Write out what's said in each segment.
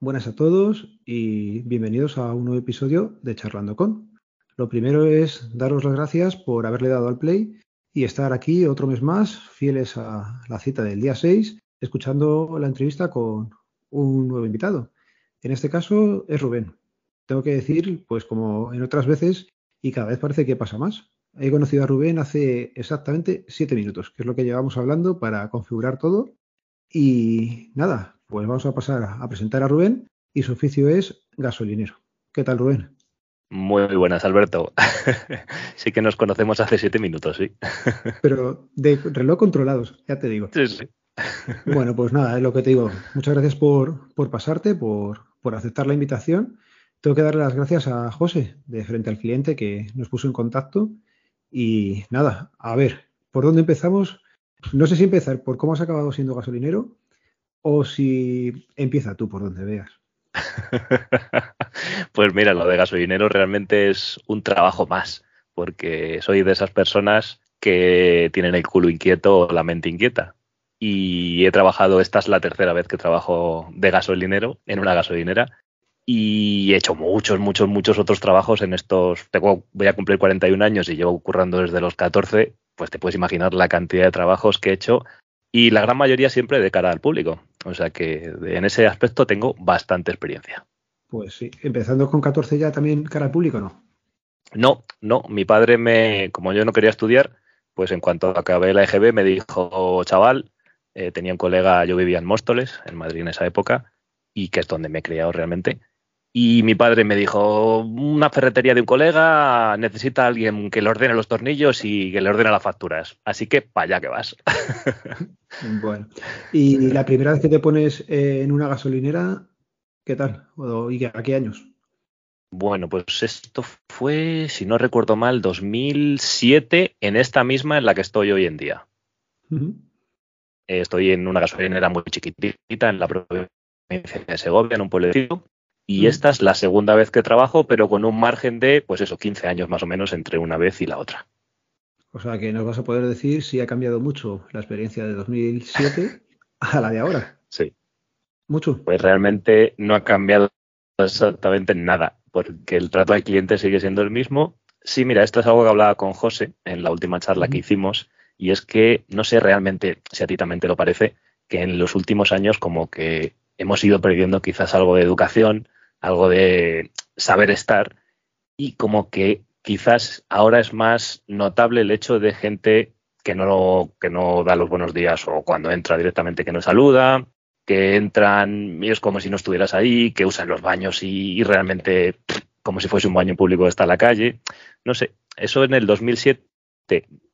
Buenas a todos y bienvenidos a un nuevo episodio de Charlando con. Lo primero es daros las gracias por haberle dado al play y estar aquí otro mes más, fieles a la cita del día 6, escuchando la entrevista con un nuevo invitado. En este caso es Rubén. Tengo que decir, pues como en otras veces, y cada vez parece que pasa más. He conocido a Rubén hace exactamente siete minutos, que es lo que llevamos hablando para configurar todo. Y nada, pues vamos a pasar a presentar a Rubén y su oficio es gasolinero. ¿Qué tal, Rubén? Muy buenas, Alberto. sí que nos conocemos hace siete minutos, sí. Pero de reloj controlados, ya te digo. Sí, sí. Bueno, pues nada, es lo que te digo. Muchas gracias por, por pasarte, por, por aceptar la invitación. Tengo que darle las gracias a José de Frente al Cliente que nos puso en contacto. Y nada, a ver, ¿por dónde empezamos? No sé si empezar por cómo has acabado siendo gasolinero o si empieza tú por donde veas. pues mira, lo de gasolinero realmente es un trabajo más, porque soy de esas personas que tienen el culo inquieto o la mente inquieta. Y he trabajado, esta es la tercera vez que trabajo de gasolinero en una gasolinera y he hecho muchos, muchos, muchos otros trabajos en estos. Tengo, voy a cumplir 41 años y llevo currando desde los 14. Pues te puedes imaginar la cantidad de trabajos que he hecho y la gran mayoría siempre de cara al público. O sea que en ese aspecto tengo bastante experiencia. Pues sí, empezando con 14 ya también cara al público, ¿no? No, no, mi padre me, como yo no quería estudiar, pues en cuanto acabé la EGB me dijo, chaval, eh, tenía un colega, yo vivía en Móstoles, en Madrid en esa época, y que es donde me he criado realmente, y mi padre me dijo, una ferretería de un colega necesita a alguien que le ordene los tornillos y que le ordene las facturas. Así que para allá que vas. bueno, y la primera vez que te pones en una gasolinera, ¿qué tal? ¿Y a qué años? Bueno, pues esto fue, si no recuerdo mal, 2007, en esta misma en la que estoy hoy en día. Estoy en una gasolinera muy chiquitita en la provincia de Segovia, en un pueblecito y esta es la segunda vez que trabajo, pero con un margen de, pues eso, 15 años más o menos entre una vez y la otra. O sea que nos vas a poder decir si ha cambiado mucho la experiencia de 2007 a la de ahora. Sí. Mucho. Pues realmente no ha cambiado exactamente nada, porque el trato al cliente sigue siendo el mismo. Sí, mira, esto es algo que hablaba con José en la última charla que hicimos, y es que no sé realmente si a ti también te lo parece, que en los últimos años como que hemos ido perdiendo quizás algo de educación, algo de saber estar y como que quizás ahora es más notable el hecho de gente que no, que no da los buenos días o cuando entra directamente que no saluda, que entran y es como si no estuvieras ahí, que usan los baños y, realmente como si fuese un baño público está la calle. No sé, eso en el 2007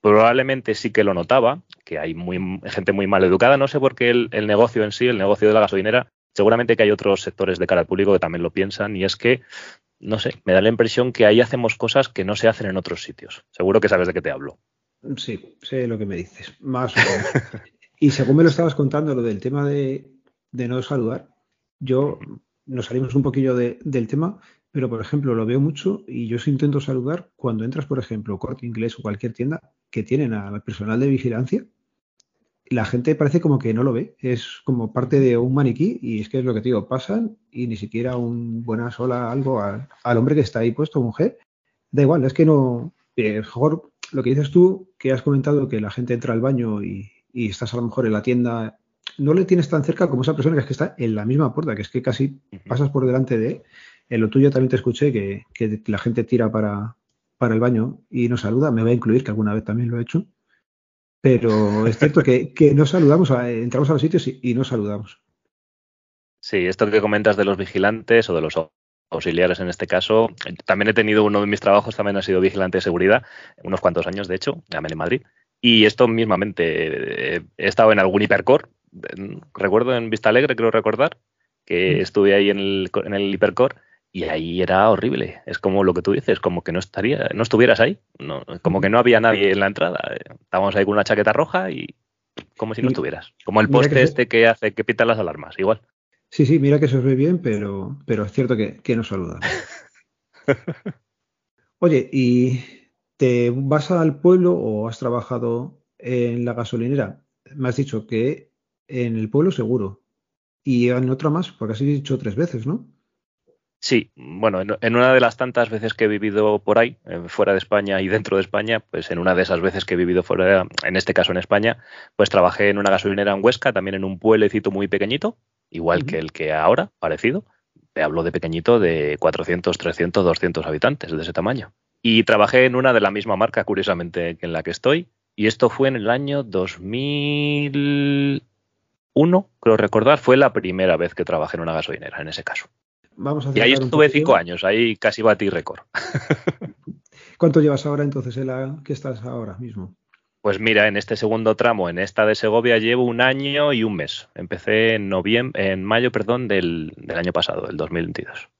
probablemente sí que lo notaba, que hay muy, gente muy mal educada, no sé por qué el negocio en sí, el negocio de la gasolinera, seguramente que hay otros sectores de cara al público que también lo piensan y es que, no sé, me da la impresión que ahí hacemos cosas que no se hacen en otros sitios. Seguro que sabes de qué te hablo. Sí, sé lo que me dices, más o menos. y según me lo estabas contando, lo del tema de, no saludar, yo nos salimos un poquillo del tema, pero por ejemplo lo veo mucho y yo intento saludar cuando entras, por ejemplo, Corte Inglés o cualquier tienda que tienen al personal de vigilancia la gente parece como que no lo ve, es como parte de un maniquí y es que es lo que te digo, pasan y ni siquiera un buena sola algo al, hombre que está ahí puesto, mujer, da igual, es que no, eh, mejor lo que dices tú, que has comentado que la gente entra al baño y, estás a lo mejor en la tienda, no le tienes tan cerca como esa persona que es que está en la misma puerta, que es que casi pasas por delante de él. En lo tuyo también te escuché que, que la gente tira para, para el baño y nos saluda, me voy a incluir que alguna vez también lo he hecho. Pero es cierto que, no saludamos, entramos a los sitios y, no saludamos. Sí, esto que comentas de los vigilantes o de los auxiliares en este caso, también he tenido uno de mis trabajos, también ha sido vigilante de seguridad, unos cuantos años de hecho, también en Madrid. Y esto mismamente, he estado en algún hipercore, recuerdo en Vista Alegre, creo recordar, que mm. estuve ahí en el, en el hipercore y ahí era horrible. Es como lo que tú dices, como que no estaría, no estuvieras ahí, no, como que no había nadie en la entrada. Estábamos ahí con una chaqueta roja y como si no estuvieras. Como el poste este que hace que pita las alarmas, igual. Sí, sí, mira que se os ve bien, pero, pero es cierto que, que nos saluda. Oye, ¿y te vas al pueblo o has trabajado en la gasolinera? Me has dicho que en el pueblo seguro. Y en otra más, porque has dicho tres veces, ¿no? Sí, bueno, en, una de las tantas veces que he vivido por ahí, eh, fuera de España y dentro de España, pues en una de esas veces que he vivido fuera, en este caso en España, pues trabajé en una gasolinera en Huesca, también en un pueblecito muy pequeñito, igual que el que ahora, parecido. Te hablo de pequeñito, de 400, 300, 200 habitantes, de ese tamaño. Y trabajé en una de la misma marca, curiosamente, que en la que estoy. Y esto fue en el año 2001, creo recordar, fue la primera vez que trabajé en una gasolinera, en ese caso y ahí estuve cinco años, ahí casi batí récord. ¿Cuánto llevas ahora entonces en la que estás ahora mismo? Pues mira, en este segundo tramo, en esta de Segovia, llevo un año y un mes. Empecé en noviembre, en mayo, perdón, del, año pasado, del 2022.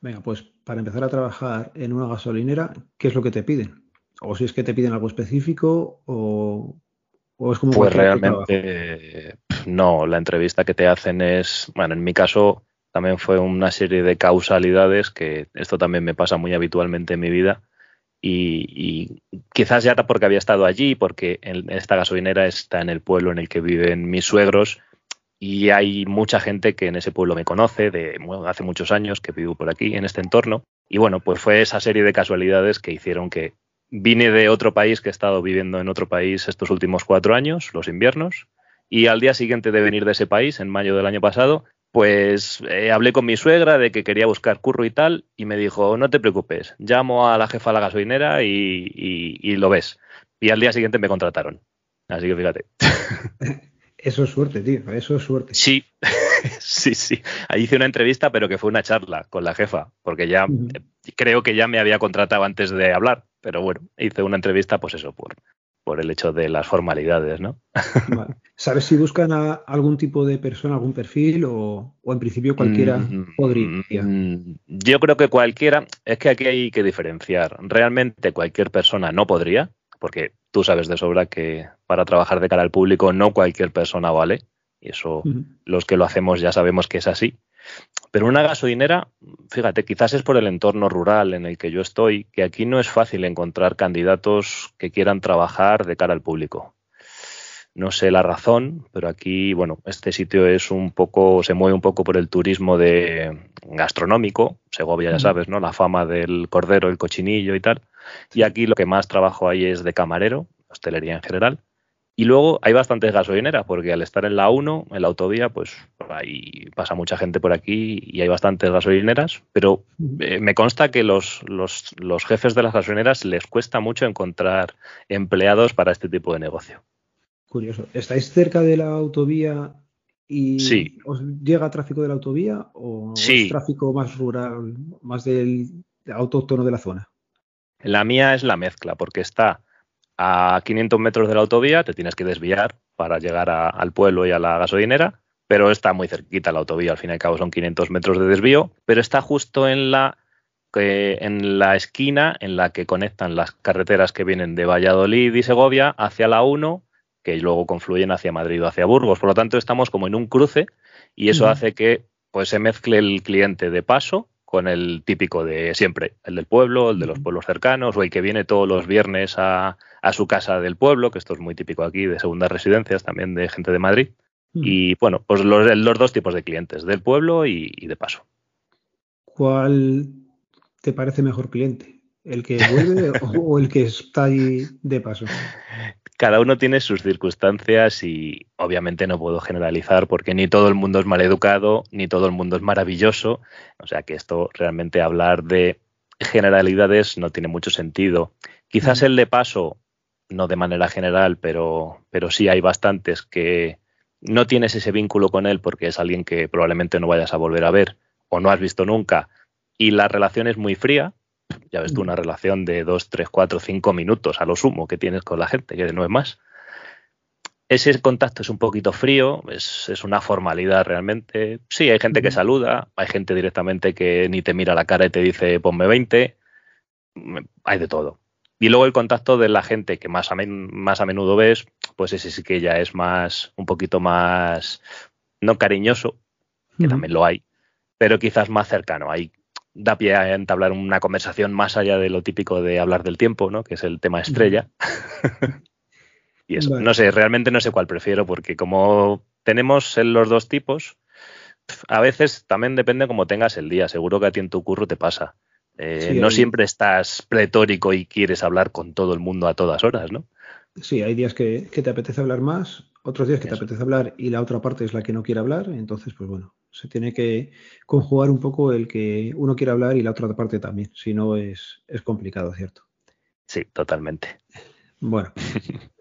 Venga, pues para empezar a trabajar en una gasolinera, ¿qué es lo que te piden? O si es que te piden algo específico o, o es como... Pues realmente no, la entrevista que te hacen es, bueno, en mi caso también fue una serie de causalidades que esto también me pasa muy habitualmente en mi vida. Y, quizás ya porque había estado allí, porque esta gasolinera está en el pueblo en el que viven mis suegros y hay mucha gente que en ese pueblo me conoce de hace muchos años que vivo por aquí, en este entorno. Y bueno, pues fue esa serie de casualidades que hicieron que vine de otro país, que he estado viviendo en otro país estos últimos cuatro años, los inviernos, y al día siguiente de venir de ese país, en mayo del año pasado, pues eh, hablé con mi suegra de que quería buscar curro y tal, y me dijo, no te preocupes, llamo a la jefa de la gasolinera y, lo ves. Y al día siguiente me contrataron. Así que fíjate. Eso es suerte, tío, eso es suerte. Sí, sí, sí. Ahí hice una entrevista, pero que fue una charla con la jefa, porque ya creo que ya me había contratado antes de hablar, pero bueno, hice una entrevista, pues eso, por, por el hecho de las formalidades, ¿no? ¿Sabes si buscan a algún tipo de persona, algún perfil o, en principio cualquiera mm, podría? Mm, yo creo que cualquiera, es que aquí hay que diferenciar. Realmente cualquier persona no podría, porque tú sabes de sobra que para trabajar de cara al público no cualquier persona vale. Y eso los que lo hacemos ya sabemos que es así. Pero una gasolinera, fíjate, quizás es por el entorno rural en el que yo estoy, que aquí no es fácil encontrar candidatos que quieran trabajar de cara al público. No sé la razón, pero aquí, bueno, este sitio es un poco, se mueve un poco por el turismo de gastronómico, Segovia ya sabes, ¿no? La fama del cordero, el cochinillo y tal. Y aquí lo que más trabajo hay es de camarero, hostelería en general. Y luego hay bastantes gasolineras, porque al estar en la 1, en la autovía, pues ahí pasa mucha gente por aquí y hay bastantes gasolineras, pero eh, me consta que los, los, los, jefes de las gasolineras les cuesta mucho encontrar empleados para este tipo de negocio. Curioso. ¿Estáis cerca de la autovía y os llega tráfico de la autovía o es tráfico más rural, más del autóctono de la zona? La mía es la mezcla, porque está a 500 metros de la autovía, te tienes que desviar para llegar al pueblo y a la gasolinera, pero está muy cerquita la autovía, al fin y al cabo son 500 metros de desvío, pero está justo en la, en la esquina en la que conectan las carreteras que vienen de Valladolid y Segovia hacia la 1, que luego confluyen hacia Madrid o hacia Burgos. Por lo tanto, estamos como en un cruce y eso hace que pues, se mezcle el cliente de paso con el típico de siempre, el del pueblo, el de los pueblos cercanos, o el que viene todos los viernes a, su casa del pueblo, que esto es muy típico aquí, de segundas residencias también de gente de Madrid. Y bueno, pues los, dos tipos de clientes, del pueblo y, de paso. ¿Cuál te parece mejor cliente? ¿El que vuelve o el que está ahí de paso? cada uno tiene sus circunstancias y obviamente no puedo generalizar porque ni todo el mundo es maleducado, ni todo el mundo es maravilloso. O sea que esto realmente hablar de generalidades no tiene mucho sentido. Quizás el de paso, no de manera general, pero, pero sí hay bastantes que no tienes ese vínculo con él porque es alguien que probablemente no vayas a volver a ver o no has visto nunca y la relación es muy fría, ya ves tú, mm. una relación de dos, tres, cuatro, cinco minutos a lo sumo que tienes con la gente, que no es más. ese contacto es un poquito frío, es, una formalidad realmente. Sí, hay gente que saluda, hay gente directamente que ni te mira la cara y te dice ponme 20, hay de todo. Y luego el contacto de la gente que más a, más a menudo ves, pues ese sí que ya es más, un poquito más, no cariñoso, que también lo hay, pero quizás más cercano. Hay, da pie a entablar una conversación más allá de lo típico de hablar del tiempo, ¿no? que es el tema estrella. Y eso, no sé, realmente no sé cuál prefiero, porque como tenemos los dos tipos, a veces también depende cómo tengas el día. Seguro que a ti en tu curro te pasa. Eh, no siempre estás pletórico y quieres hablar con todo el mundo a todas horas, ¿no? Sí, hay días que, te apetece hablar más, otros días que te apetece hablar y la otra parte es la que no quiere hablar. Entonces, pues bueno, se tiene que conjugar un poco el que uno quiere hablar y la otra parte también. Si no, es, es complicado, ¿cierto? Sí, totalmente. Bueno,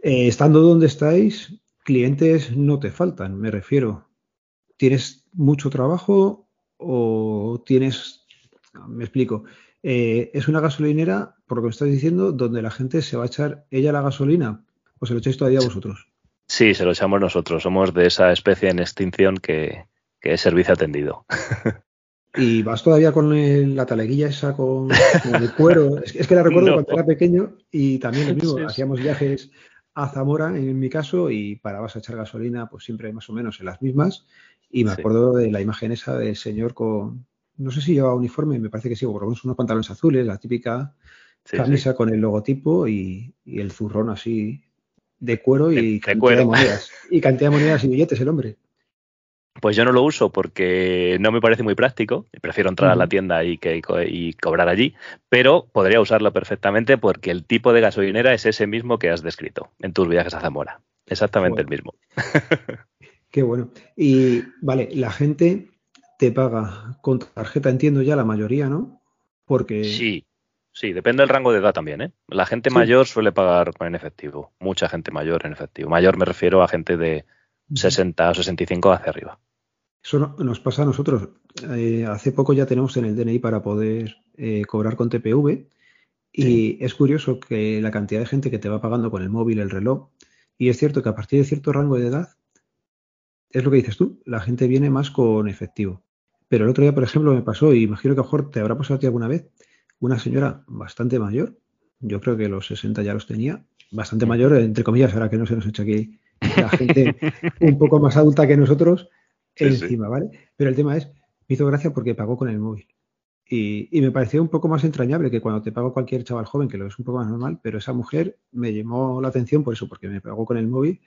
eh, estando donde estáis, clientes no te faltan, me refiero. ¿Tienes mucho trabajo o tienes, me explico, eh, es una gasolinera, por lo que me estás diciendo, donde la gente se va a echar ella la gasolina o se lo echáis todavía vosotros? Sí, se lo echamos nosotros. Somos de esa especie en extinción que, que es servicio atendido. Y vas todavía con la taleguilla esa con, el cuero. Es, que la recuerdo cuando era pequeño y también lo mismo, hacíamos viajes a Zamora en mi caso y parabas a echar gasolina pues siempre más o menos en las mismas y me acuerdo de la imagen esa del señor con, no sé si llevaba uniforme, me parece que sí, o por lo menos unos pantalones azules, la típica camisa con el logotipo y, el zurrón así de cuero y cantidad de monedas. Y cantidad de monedas y billetes el hombre. Pues yo no lo uso porque no me parece muy práctico. Prefiero entrar a la tienda y, que, y cobrar allí, pero podría usarlo perfectamente porque el tipo de gasolinera es ese mismo que has descrito en tus viajes a Zamora. Exactamente el mismo. Qué bueno. Y vale, la gente te paga con tarjeta, entiendo ya la mayoría, ¿no? Porque. Sí, sí, depende del rango de edad también, ¿eh? La gente mayor suele pagar en efectivo. Mucha gente mayor en efectivo. Mayor me refiero a gente de 60 o 65 hacia arriba. Eso nos pasa a nosotros. Eh, hace poco ya tenemos en el DNI para poder eh, cobrar con TPV y es curioso que la cantidad de gente que te va pagando con el móvil, el reloj, y es cierto que a partir de cierto rango de edad, es lo que dices tú, la gente viene más con efectivo. Pero el otro día, por ejemplo, me pasó, y imagino que a lo mejor te habrá pasado a ti alguna vez, una señora bastante mayor, yo creo que los 60 ya los tenía, bastante mayor, entre comillas, ahora que no se nos echa aquí la gente un poco más adulta que nosotros encima, ¿vale? Pero el tema es, me hizo gracia porque pagó con el móvil. Y, me pareció un poco más entrañable que cuando te pago cualquier chaval joven, que lo es un poco más normal, pero esa mujer me llamó la atención por eso, porque me pagó con el móvil.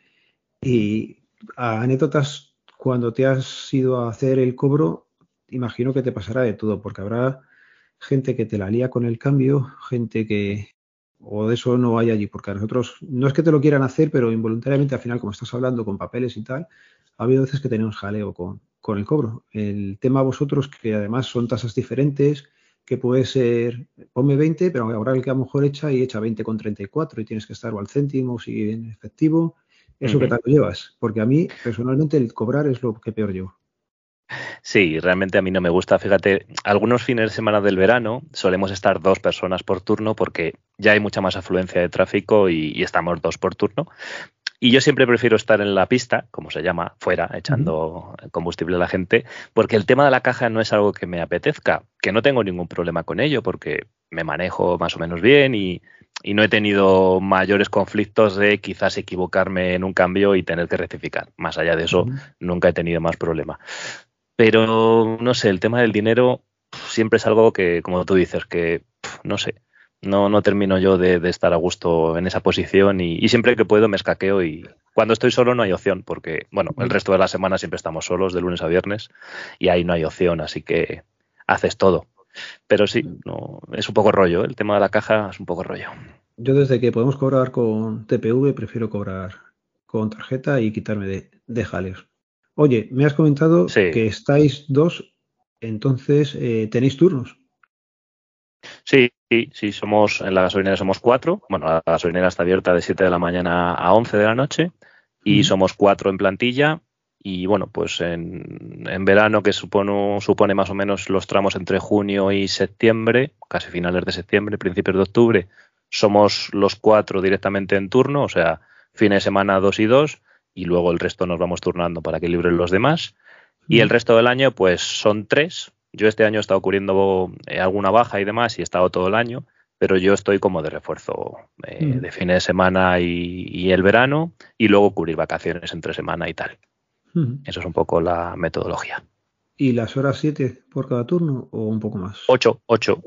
Y anécdotas, cuando te has ido a hacer el cobro, imagino que te pasará de todo, porque habrá gente que te la lía con el cambio, gente que, o de eso no hay allí, porque a nosotros no es que te lo quieran hacer, pero involuntariamente al final, como estás hablando con papeles y tal, ha habido veces que tenemos jaleo con, con el cobro. El tema vosotros, que además son tasas diferentes, que puede ser, ponme 20, pero ahora el que a lo mejor echa y echa 20 con 34 y tienes que estar o al céntimo si en efectivo, eso que tal lo llevas, porque a mí personalmente el cobrar es lo que peor llevo. Sí, realmente a mí no me gusta. Fíjate, algunos fines de semana del verano solemos estar dos personas por turno porque ya hay mucha más afluencia de tráfico y, estamos dos por turno. Y yo siempre prefiero estar en la pista, como se llama, fuera, echando combustible a la gente, porque el tema de la caja no es algo que me apetezca, que no tengo ningún problema con ello, porque me manejo más o menos bien y, no he tenido mayores conflictos de quizás equivocarme en un cambio y tener que rectificar. Más allá de eso, nunca he tenido más problema. Pero no sé, el tema del dinero siempre es algo que, como tú dices, que no sé, no, no termino yo de, estar a gusto en esa posición y, siempre que puedo me escaqueo y cuando estoy solo no hay opción porque, bueno, el resto de la semana siempre estamos solos de lunes a viernes y ahí no hay opción, así que haces todo. Pero sí, no, es un poco rollo, ¿eh? el tema de la caja es un poco rollo. Yo desde que podemos cobrar con TPV prefiero cobrar con tarjeta y quitarme de, de jaleos. Oye, me has comentado que estáis dos, entonces eh, tenéis turnos. Sí, sí, sí, somos en la gasolinera somos cuatro. Bueno, la gasolinera está abierta de 7 de la mañana a 11 de la noche y somos cuatro en plantilla. Y bueno, pues en, verano, que supone, supone más o menos los tramos entre junio y septiembre, casi finales de septiembre, principios de octubre, somos los cuatro directamente en turno, o sea, fines de semana dos y dos y luego el resto nos vamos turnando para que libren los demás. Y el resto del año, pues son tres. Yo este año he estado cubriendo eh, alguna baja y demás y he estado todo el año, pero yo estoy como de refuerzo eh, de fin de semana y, el verano y luego cubrir vacaciones entre semana y tal. Eso es un poco la metodología. ¿Y las horas 7 por cada turno o un poco más? 8, 8.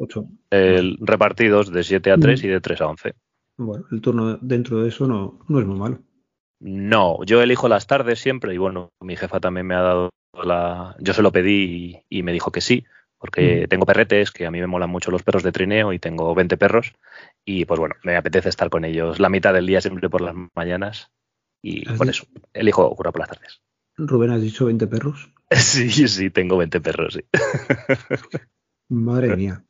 repartidos de 7 a 3 y de 3 a 11. Bueno, el turno dentro de eso no, no es muy malo. No, yo elijo las tardes siempre y bueno, mi jefa también me ha dado la... Yo se lo pedí y, me dijo que sí, porque tengo perretes, que a mí me molan mucho los perros de trineo y tengo 20 perros y pues bueno, me apetece estar con ellos la mitad del día siempre por las mañanas y por eso elijo curar por las tardes. Rubén, ¿has dicho 20 perros? Sí, sí, tengo 20 perros, sí. Madre mía.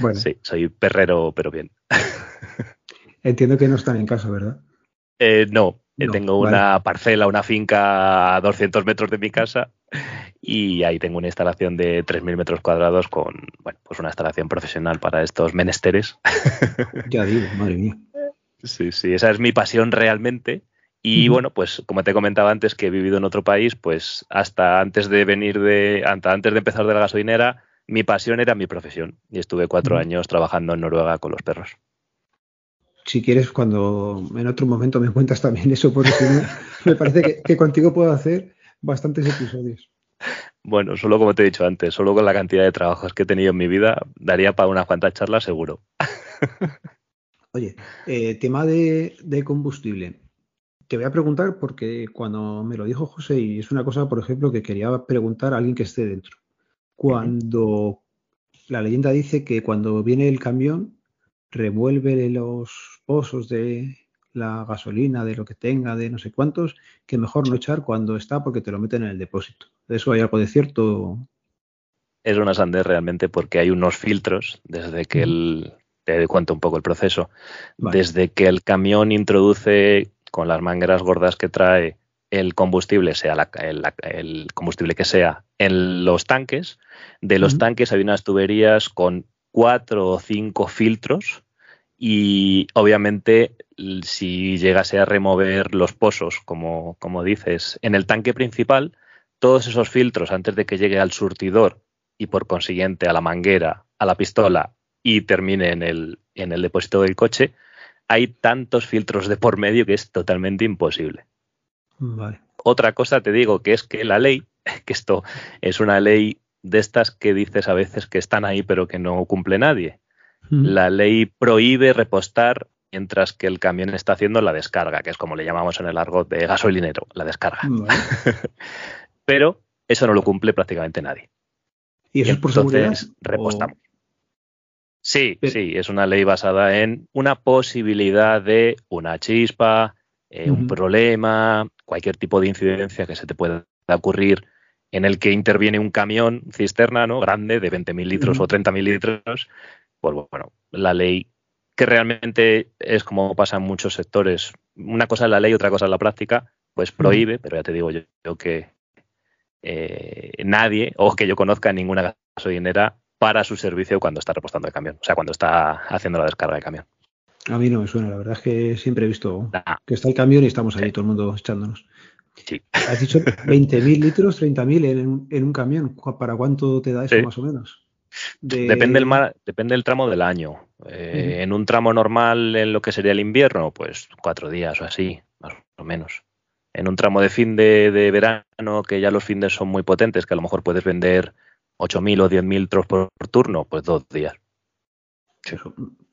Bueno. Sí, soy perrero, pero bien. Entiendo que no están en casa, ¿verdad? Eh, no, eh, tengo una parcela, una finca a 200 metros de mi casa y ahí tengo una instalación de 3.000 metros cuadrados con, bueno, pues una instalación profesional para estos menesteres. Ya digo, madre mía. Sí, sí, esa es mi pasión realmente. Y bueno, pues como te comentaba antes que he vivido en otro país, pues hasta antes de venir de, hasta antes de empezar de la gasolinera, mi pasión era mi profesión. Y estuve cuatro años trabajando en Noruega con los perros si quieres, cuando en otro momento me cuentas también eso, porque me parece que, contigo puedo hacer bastantes episodios. Bueno, solo como te he dicho antes, solo con la cantidad de trabajos que he tenido en mi vida, daría para unas cuantas charlas seguro. Oye, eh, tema de, combustible. Te voy a preguntar porque cuando me lo dijo José, y es una cosa, por ejemplo, que quería preguntar a alguien que esté dentro. Cuando la leyenda dice que cuando viene el camión, revuelve los pozos de la gasolina, de lo que tenga, de no sé cuántos, que mejor no echar cuando está porque te lo meten en el depósito. ¿De eso hay algo de cierto? Es una sandez realmente porque hay unos filtros desde que el... Te cuento un poco el proceso. Desde que el camión introduce con las mangueras gordas que trae el combustible, sea el, combustible que sea, en los tanques. De los tanques hay unas tuberías con cuatro o cinco filtros y obviamente si llegase a remover los pozos, como, como dices, en el tanque principal, todos esos filtros antes de que llegue al surtidor y por consiguiente a la manguera, a la pistola y termine en el, en el depósito del coche, hay tantos filtros de por medio que es totalmente imposible. Otra cosa te digo que es que la ley, que esto es una ley de estas que dices a veces que están ahí pero que no cumple nadie. La ley prohíbe repostar mientras que el camión está haciendo la descarga, que es como le llamamos en el argot de gasolinero, la descarga. Pero eso no lo cumple prácticamente nadie. ¿Y eso es por Entonces, repostamos. Sí, sí, es una ley basada en una posibilidad de una chispa, eh, un problema, cualquier tipo de incidencia que se te pueda ocurrir en el que interviene un camión cisterna ¿no? grande de 20.000 litros o 30.000 litros pues bueno, la ley que realmente es como pasa en muchos sectores. Una cosa es la ley, otra cosa es la práctica, pues prohíbe, pero ya te digo yo, que eh, nadie, o que yo conozca ninguna gasolinera, para su servicio cuando está repostando el camión, o sea, cuando está haciendo la descarga del camión. A mí no me suena, la verdad es que siempre he visto que está el camión y estamos ahí todo el mundo echándonos. Sí. Has dicho 20.000 litros, 30.000 en, en un camión. ¿Para cuánto te da eso más o menos? Depende, el depende del tramo del año. Eh, en un tramo normal, en lo que sería el invierno, pues cuatro días o así, más o menos. En un tramo de fin de, verano, que ya los fines son muy potentes, que a lo mejor puedes vender 8.000 o 10.000 litros por, turno, pues dos días.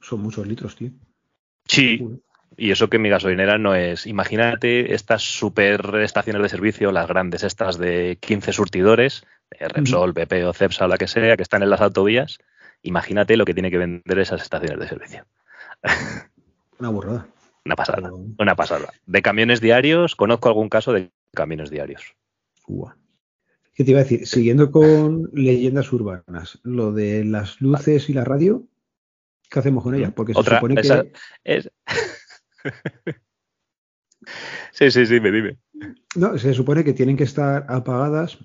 Son, muchos litros, tío. Sí, y eso que mi gasolinera no es. Imagínate estas super estaciones de servicio, las grandes, estas de 15 surtidores, Repsol, BP o Cepsa o la que sea, que están en las autovías, imagínate lo que tiene que vender esas estaciones de servicio. Una burrada. Una pasada, una pasada. De camiones diarios, conozco algún caso de camiones diarios. ¿Qué te iba a decir? Siguiendo con leyendas urbanas, lo de las luces y la radio, ¿qué hacemos con ellas? Porque se supone que. sí, sí, sí, me dime. No, se supone que tienen que estar apagadas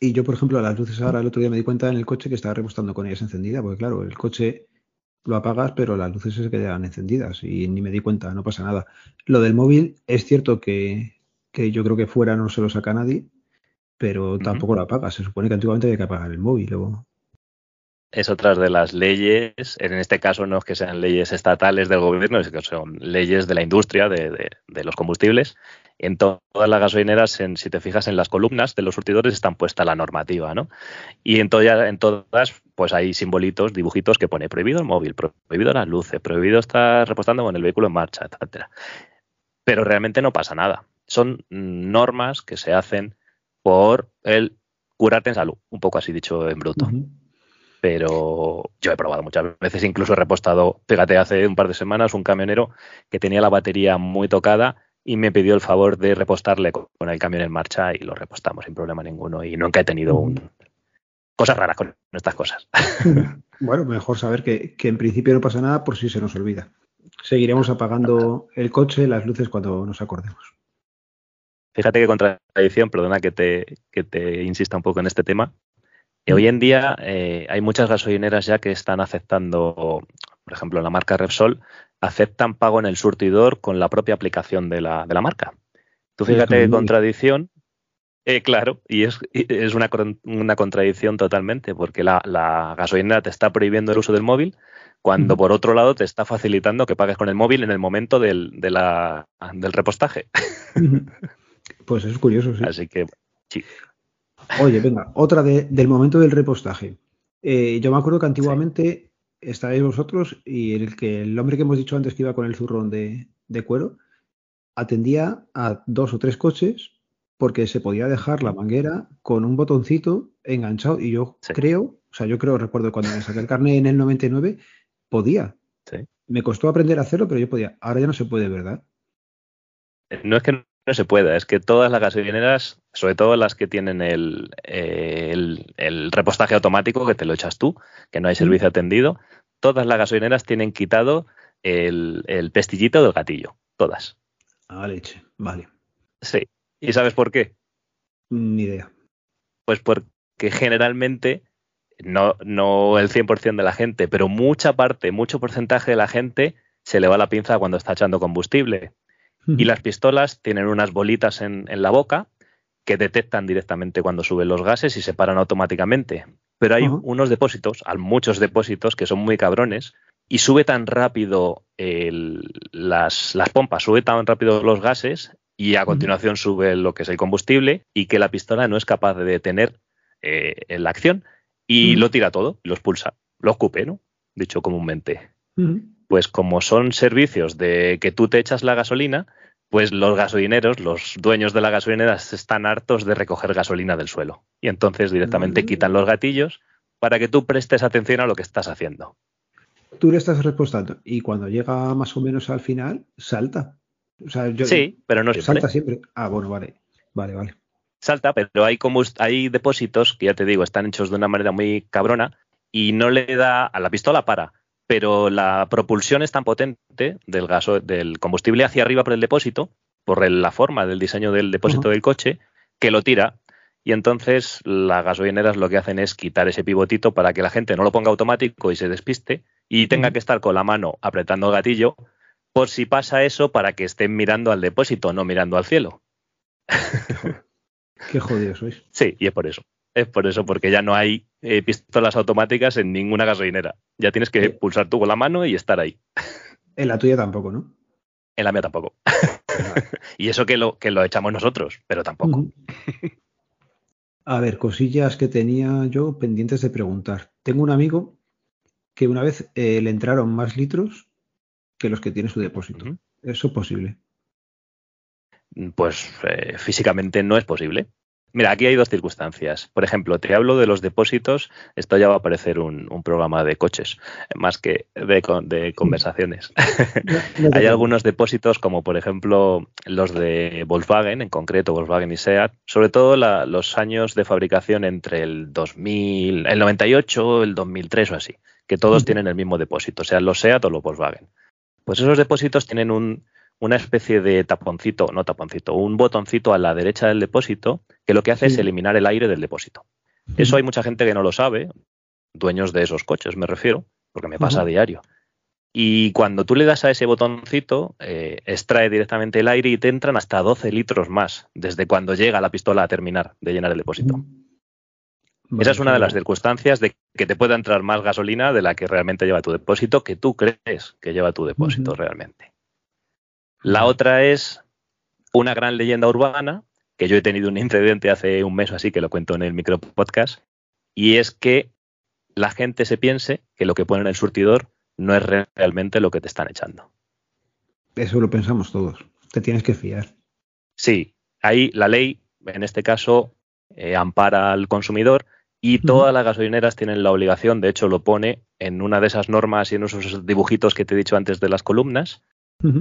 y yo, por ejemplo, las luces ahora el otro día me di cuenta en el coche que estaba repostando con ellas encendidas, porque claro, el coche lo apagas, pero las luces se quedan encendidas y ni me di cuenta, no pasa nada. Lo del móvil es cierto que, que yo creo que fuera no se lo saca nadie, pero tampoco la paga. Se supone que antiguamente había que pagar el móvil. Es otra de las leyes, en este caso no es que sean leyes estatales del gobierno, es que son leyes de la industria, de, los combustibles. En todas las gasolineras, si te fijas en las columnas de los surtidores, están puesta la normativa, ¿no? Y en, en todas, pues hay simbolitos, dibujitos que pone prohibido el móvil, prohibido las luces, prohibido estar repostando con el vehículo en marcha, etcétera. Pero realmente no pasa nada. Son normas que se hacen por el curarte en salud, un poco así dicho en bruto pero yo he probado muchas veces, incluso he repostado, fíjate, hace un par de semanas un camionero que tenía la batería muy tocada y me pidió el favor de repostarle con el camión en marcha y lo repostamos sin problema ninguno y nunca he tenido un... cosas raras con estas cosas. Bueno, mejor saber que, en principio no pasa nada por si se nos olvida. Seguiremos apagando el coche, las luces cuando nos acordemos. Fíjate que contradicción, perdona que te, que te insista un poco en este tema, hoy en día eh, hay muchas gasolineras ya que están aceptando, por ejemplo, la marca Repsol, aceptan pago en el surtidor con la propia aplicación de la, de la marca. Tú fíjate qué contradicción. Eh, claro, y es, es una, una, contradicción totalmente, porque la, la, gasolinera te está prohibiendo el uso del móvil, cuando por otro lado te está facilitando que pagues con el móvil en el momento del, de la, del repostaje. Pues es curioso, sí. Así que, sí. Oye, venga, otra del momento del repostaje. Eh, yo me acuerdo que antiguamente estabais vosotros y el que el hombre que hemos dicho antes que iba con el zurrón de, cuero atendía a dos o tres coches porque se podía dejar la manguera con un botoncito enganchado y yo creo, o sea, yo creo, recuerdo cuando me saqué el carnet en el 99, podía. Me costó aprender a hacerlo, pero yo podía. Ahora ya no se puede, ¿verdad? No es que no se pueda. Es que todas las gasolineras, sobre todo las que tienen el, repostaje automático, que te lo echas tú, que no hay servicio atendido, todas las gasolineras tienen quitado el, pestillito del gatillo. Todas. Ah, leche. Vale. Sí. ¿Y sabes por qué? Ni idea. Pues porque generalmente, no, no el 100% de la gente, pero mucha parte, mucho porcentaje de la gente se le va la pinza cuando está echando combustible. Y las pistolas tienen unas bolitas en, la boca que detectan directamente cuando suben los gases y se paran automáticamente. Pero hay unos depósitos, hay muchos depósitos que son muy cabrones y sube tan rápido las, pompas, sube tan rápido los gases y a continuación sube lo que es el combustible y que la pistola no es capaz de detener eh, la acción y lo tira todo, lo expulsa, lo escupe, ¿no? Dicho comúnmente pues como son servicios de que tú te echas la gasolina, pues los gasolineros, los dueños de la gasolinera están hartos de recoger gasolina del suelo. Y entonces directamente mm. quitan los gatillos para que tú prestes atención a lo que estás haciendo. Tú le estás respostando y cuando llega más o menos al final, salta. sí, pero no siempre. Salta siempre. Ah, bueno, vale. Vale, vale. Salta, pero hay, como, hay depósitos que ya te digo, están hechos de una manera muy cabrona y no le da a la pistola para pero la propulsión es tan potente del, gaso, del combustible hacia arriba por el depósito, por la forma del diseño del depósito del coche, que lo tira. Y entonces las gasolineras lo que hacen es quitar ese pivotito para que la gente no lo ponga automático y se despiste y tenga que estar con la mano apretando el gatillo por si pasa eso para que estén mirando al depósito, no mirando al cielo. Qué jodido sois. Sí, y es por eso. Es por eso, porque ya no hay eh, pistolas automáticas en ninguna gasolinera. Ya tienes que pulsar tú con la mano y estar ahí. En la tuya tampoco, ¿no? En la mía tampoco. y eso que lo, que lo echamos nosotros, pero tampoco. A ver, cosillas que tenía yo pendientes de preguntar. Tengo un amigo que una vez eh, le entraron más litros que los que tiene su depósito. ¿Es ¿Eso posible? Pues eh, físicamente no es posible. Mira, aquí hay dos circunstancias. Por ejemplo, te hablo de los depósitos. Esto ya va a parecer un, programa de coches, más que de, conversaciones. hay algunos depósitos, como por ejemplo los de Volkswagen, en concreto Volkswagen y SEAT, sobre todo los años de fabricación entre el 2000, el 98, el 2003 o así, que todos tienen el mismo depósito, sean los SEAT o los Volkswagen. Pues esos depósitos tienen un, una especie de taponcito, no taponcito, un botoncito a la derecha del depósito que lo que hace es eliminar el aire del depósito. Eso hay mucha gente que no lo sabe, dueños de esos coches me refiero, porque me pasa a diario. Y cuando tú le das a ese botoncito, eh, extrae directamente el aire y te entran hasta 12 litros más desde cuando llega la pistola a terminar de llenar el depósito. Mm. Esa es una de las circunstancias de que te pueda entrar más gasolina de la que realmente lleva tu depósito, que tú crees que lleva tu depósito realmente. La otra es una gran leyenda urbana, que yo he tenido un incidente hace un mes o así, que lo cuento en el micro podcast, y es que la gente se piense que lo que pone en el surtidor no es realmente lo que te están echando. Eso lo pensamos todos. Te tienes que fiar. Sí, ahí la ley, en este caso, eh, ampara al consumidor y todas las gasolineras tienen la obligación, de hecho lo pone en una de esas normas y en esos dibujitos que te he dicho antes de las columnas,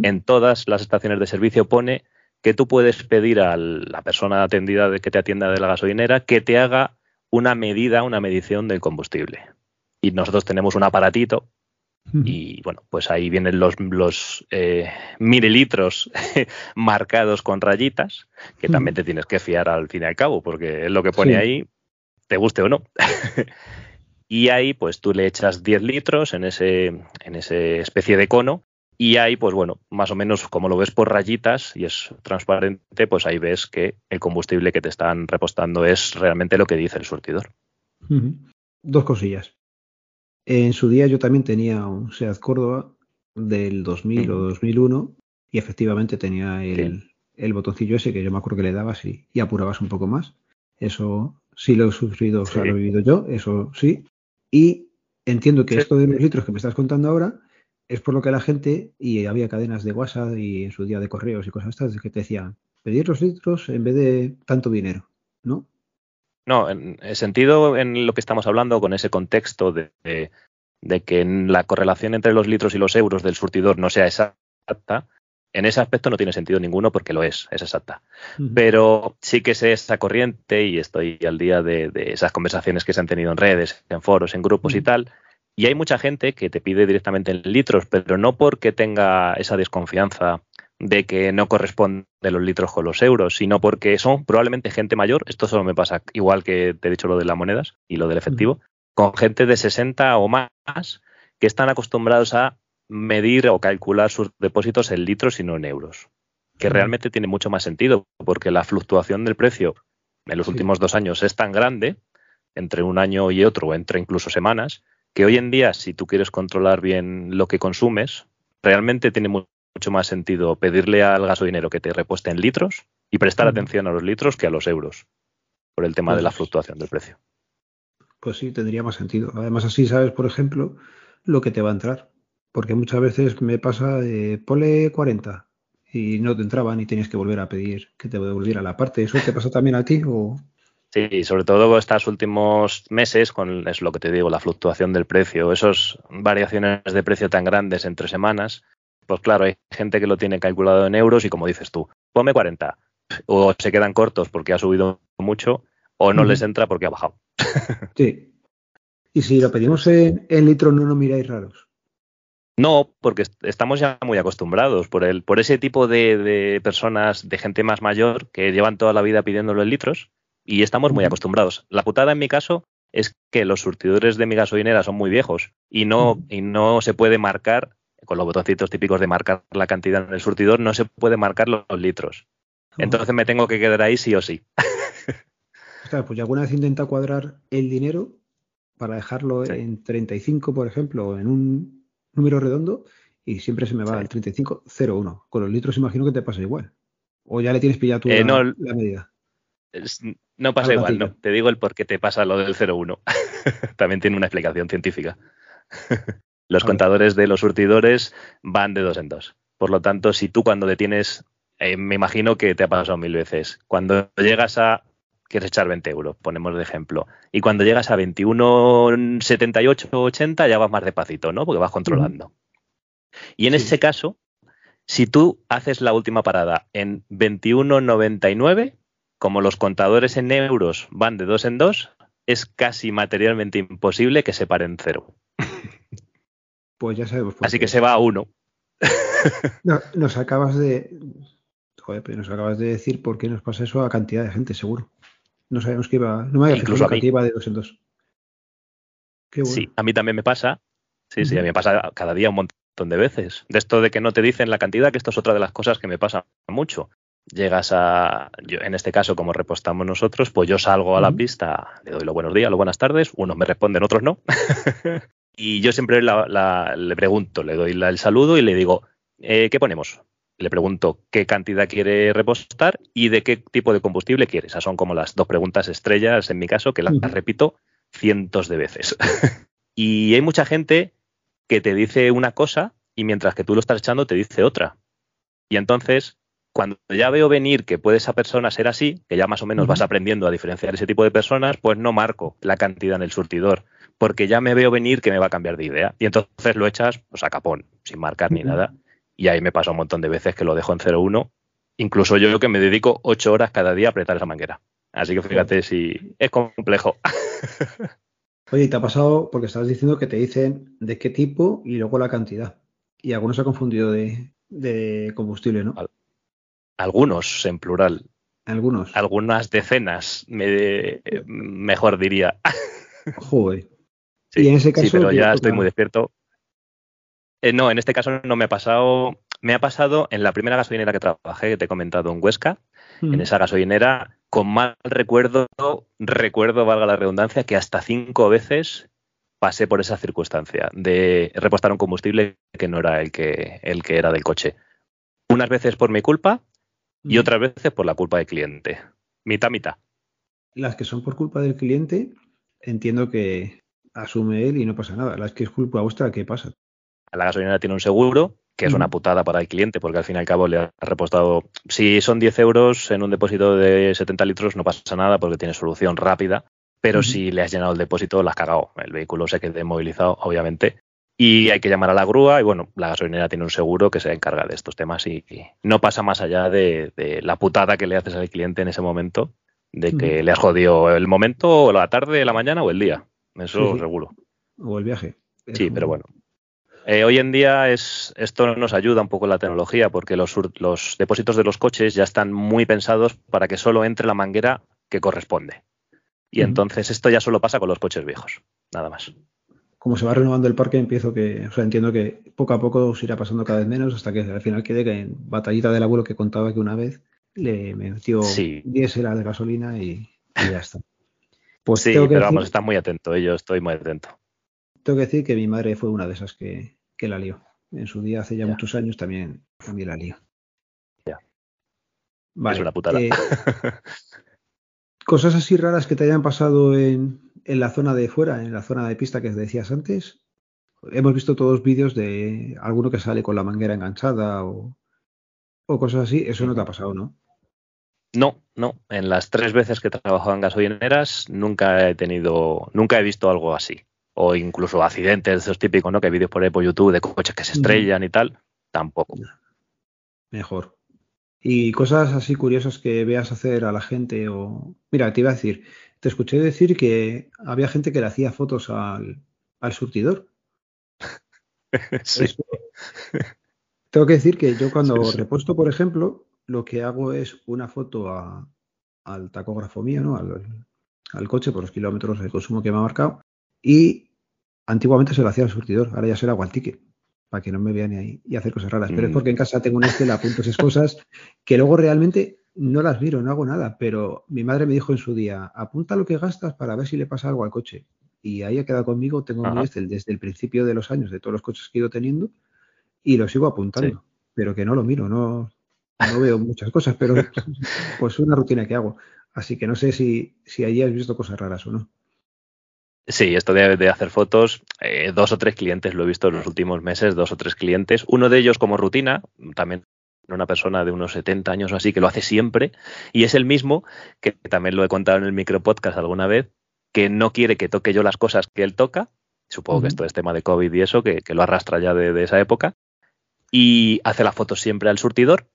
en todas las estaciones de servicio pone que tú puedes pedir a la persona atendida de que te atienda de la gasolinera que te haga una medida, una medición del combustible. Y nosotros tenemos un aparatito y bueno, pues ahí vienen los, los eh, mililitros marcados con rayitas, que también te tienes que fiar al fin y al cabo, porque es lo que pone ahí, te guste o no. y ahí pues tú le echas 10 litros en ese, en ese especie de cono y ahí, pues bueno, más o menos como lo ves por rayitas y es transparente, pues ahí ves que el combustible que te están repostando es realmente lo que dice el surtidor. Dos cosillas. En su día yo también tenía un SEAT Córdoba del 2000 o 2001 y efectivamente tenía el, botoncillo ese que yo me acuerdo que le dabas y, apurabas un poco más. Eso sí lo he sufrido, o sea, lo he vivido yo, eso sí. Y entiendo que esto de los litros que me estás contando ahora es por lo que la gente, y había cadenas de WhatsApp y en su día de correos y cosas estas, que te decían, pedir los litros en vez de tanto dinero, ¿no? No, en el sentido en lo que estamos hablando con ese contexto de, que la correlación entre los litros y los euros del surtidor no sea exacta, en ese aspecto no tiene sentido ninguno porque lo es, es exacta. Pero sí que sé esa corriente y estoy al día de, esas conversaciones que se han tenido en redes, en foros, en grupos y tal. Y hay mucha gente que te pide directamente en litros, pero no porque tenga esa desconfianza de que no corresponde los litros con los euros, sino porque son probablemente gente mayor, esto solo me pasa igual que te he dicho lo de las monedas y lo del efectivo, con gente de 60 o más que están acostumbrados a medir o calcular sus depósitos en litros y no en euros, que realmente tiene mucho más sentido, porque la fluctuación del precio en los últimos dos años es tan grande, entre un año y otro, entre incluso semanas, que hoy en día, si tú quieres controlar bien lo que consumes, realmente tiene mucho más sentido pedirle al gasolinero que te repueste en litros y prestar atención a los litros que a los euros, por el tema de la pues fluctuación del precio. Pues sí, tendría más sentido. Además, así sabes, por ejemplo, lo que te va a entrar. Porque muchas veces me pasa, de pole 40 y no te entraban y tienes que volver a pedir que te devolviera la parte. ¿Eso te pasa también a ti? O... Sí, sobre todo estos últimos meses, con es lo que te digo, la fluctuación del precio, esas variaciones de precio tan grandes entre semanas, pues claro, hay gente que lo tiene calculado en euros y como dices tú, ponme 40, o se quedan cortos porque ha subido mucho, o no les entra porque ha bajado. Sí. Y si lo pedimos en, litros, no nos miráis raros. No, porque estamos ya muy acostumbrados por el, por ese tipo de, de, personas, de gente más mayor que llevan toda la vida pidiéndolo en litros y estamos muy acostumbrados. La putada en mi caso es que los surtidores de mi gasolinera son muy viejos y no, y no se puede marcar con los botoncitos típicos de marcar la cantidad en el surtidor, no se puede marcar los, litros. Entonces me tengo que quedar ahí sí o sí. pues yo alguna vez intenta cuadrar el dinero para dejarlo en 35, por ejemplo, o en un número redondo, y siempre se me va el 3501. Con los litros imagino que te pasa igual. O ya le tienes pillado tú eh, la, medida. No pasa igual, no. Te digo el por qué te pasa lo del 01. También tiene una explicación científica. Los contadores de los surtidores van de dos en dos. Por lo tanto, si tú cuando detienes, eh, me imagino que te ha pasado mil veces, cuando llegas a, quieres echar 20 euros, ponemos de ejemplo, y cuando llegas a 21,78, 80 ya vas más despacito, ¿no? Porque vas controlando. Y en ese caso, si tú haces la última parada en 21,99, como los contadores en euros van de dos en dos, es casi materialmente imposible que se paren cero. Pues ya sabemos. Así que se va a uno. nos acabas de. Joder, pero nos acabas de decir por qué nos pasa eso a cantidad de gente, seguro. No sabemos que iba. No me había Incluso que iba de dos en dos. Qué bueno. Sí, a mí también me pasa. Sí, sí, a mí me pasa cada día un montón de veces. De esto de que no te dicen la cantidad, que esto es otra de las cosas que me pasa mucho. Llegas a, yo, en este caso, como repostamos nosotros, pues yo salgo a la pista, le doy los buenos días, los buenas tardes, unos me responden, otros no. y yo siempre le pregunto, le doy el saludo y le digo, eh, ¿qué ponemos? Le pregunto qué cantidad quiere repostar y de qué tipo de combustible quiere. Esas son como las dos preguntas estrellas en mi caso, que las repito cientos de veces. y hay mucha gente que te dice una cosa y mientras que tú lo estás echando te dice otra. Y entonces, cuando ya veo venir que puede esa persona ser así, que ya más o menos vas aprendiendo a diferenciar ese tipo de personas, pues no marco la cantidad en el surtidor, porque ya me veo venir que me va a cambiar de idea. Y entonces lo echas pues, a capón, sin marcar ni nada. Y ahí me pasa un montón de veces que lo dejo en 0,1. Incluso yo que me dedico ocho horas cada día a apretar esa manguera. Así que fíjate si es complejo. Oye, te ha pasado porque estabas diciendo que te dicen de qué tipo y luego la cantidad. Y algunos se ha confundido de, combustible, ¿no? Algunos, en plural. Algunos. Algunas decenas, me, mejor diría. Joder. Sí, y en ese caso. Sí, pero ya estoy muy despierto. Eh, no, en este caso no me ha pasado. Me ha pasado en la primera gasolinera que trabajé, que te he comentado en Huesca. En esa gasolinera con mal recuerdo, recuerdo, valga la redundancia, que hasta cinco veces pasé por esa circunstancia de repostar un combustible que no era el que, el que era del coche. Unas veces por mi culpa y otras veces por la culpa del cliente. Mitad, mitad. Las que son por culpa del cliente, entiendo que asume él y no pasa nada. Las que es culpa vuestra, ¿qué pasa? La gasolinera tiene un seguro, que es una putada para el cliente, porque al fin y al cabo le ha repostado. Si son 10 euros en un depósito de 70 litros, no pasa nada porque tiene solución rápida. Pero si le has llenado el depósito, lo has cagado. El vehículo se queda movilizado, obviamente. Y hay que llamar a la grúa. Y bueno, la gasolinera tiene un seguro que se encarga de estos temas y, no pasa más allá de, la putada que le haces al cliente en ese momento, de que le has jodido el momento, o la tarde, la mañana o el día. Eso seguro. O el viaje. Sí, pero bueno. Eh, hoy en día es, esto nos ayuda un poco la tecnología porque los, depósitos de los coches ya están muy pensados para que solo entre la manguera que corresponde. Y entonces esto ya solo pasa con los coches viejos, nada más. Como se va renovando el parque, empiezo que, o sea, entiendo que poco a poco se irá pasando cada vez menos hasta que al final quede que en batallita del abuelo que contaba que una vez le metió sí. diésel de gasolina y, ya está. Pues sí, pero vamos, está muy atento, yo estoy muy atento tengo que decir que mi madre fue una de esas que, la lió. En su día, hace ya, muchos años, también, también la lió. Ya. es una putada. Eh, cosas así raras que te hayan pasado en, la zona de fuera, en la zona de pista que decías antes. Hemos visto todos vídeos de alguno que sale con la manguera enganchada o, o cosas así. Eso no te ha pasado, ¿no? No, no. En las tres veces que he trabajado en gasolineras nunca he tenido, nunca he visto algo así o incluso accidentes, esos típicos, ¿no? Que hay vídeos por ahí por YouTube de coches que se estrellan y tal, tampoco. Mejor. Y cosas así curiosas que veas hacer a la gente o... Mira, te iba a decir, te escuché decir que había gente que le hacía fotos al, surtidor. sí. Tengo que decir que yo cuando repuesto, por ejemplo, lo que hago es una foto al tacógrafo mío, ¿no? Al, al, coche por los kilómetros de consumo que me ha marcado y antiguamente se lo hacía al surtidor, ahora ya se lo hago al ticket, para que no me vean ahí y hacer cosas raras. Pero es mm. porque en casa tengo un Excel, apunto esas cosas que luego realmente no las miro, no hago nada. Pero mi madre me dijo en su día, apunta lo que gastas para ver si le pasa algo al coche. Y ahí ha quedado conmigo, tengo un Excel desde el principio de los años de todos los coches que he ido teniendo y lo sigo apuntando, pero que no lo miro, no, no veo muchas cosas, pero pues es una rutina que hago. Así que no sé si, si allí has visto cosas raras o no. Sí, esto de, hacer fotos, eh, dos o tres clientes lo he visto en los últimos meses, dos o tres clientes. Uno de ellos como rutina, también una persona de unos 70 años o así que lo hace siempre, y es el mismo, que también lo he contado en el micro podcast alguna vez, que no quiere que toque yo las cosas que él toca. Supongo que esto es tema de COVID y eso, que, lo arrastra ya de, esa época. Y hace las fotos siempre al surtidor.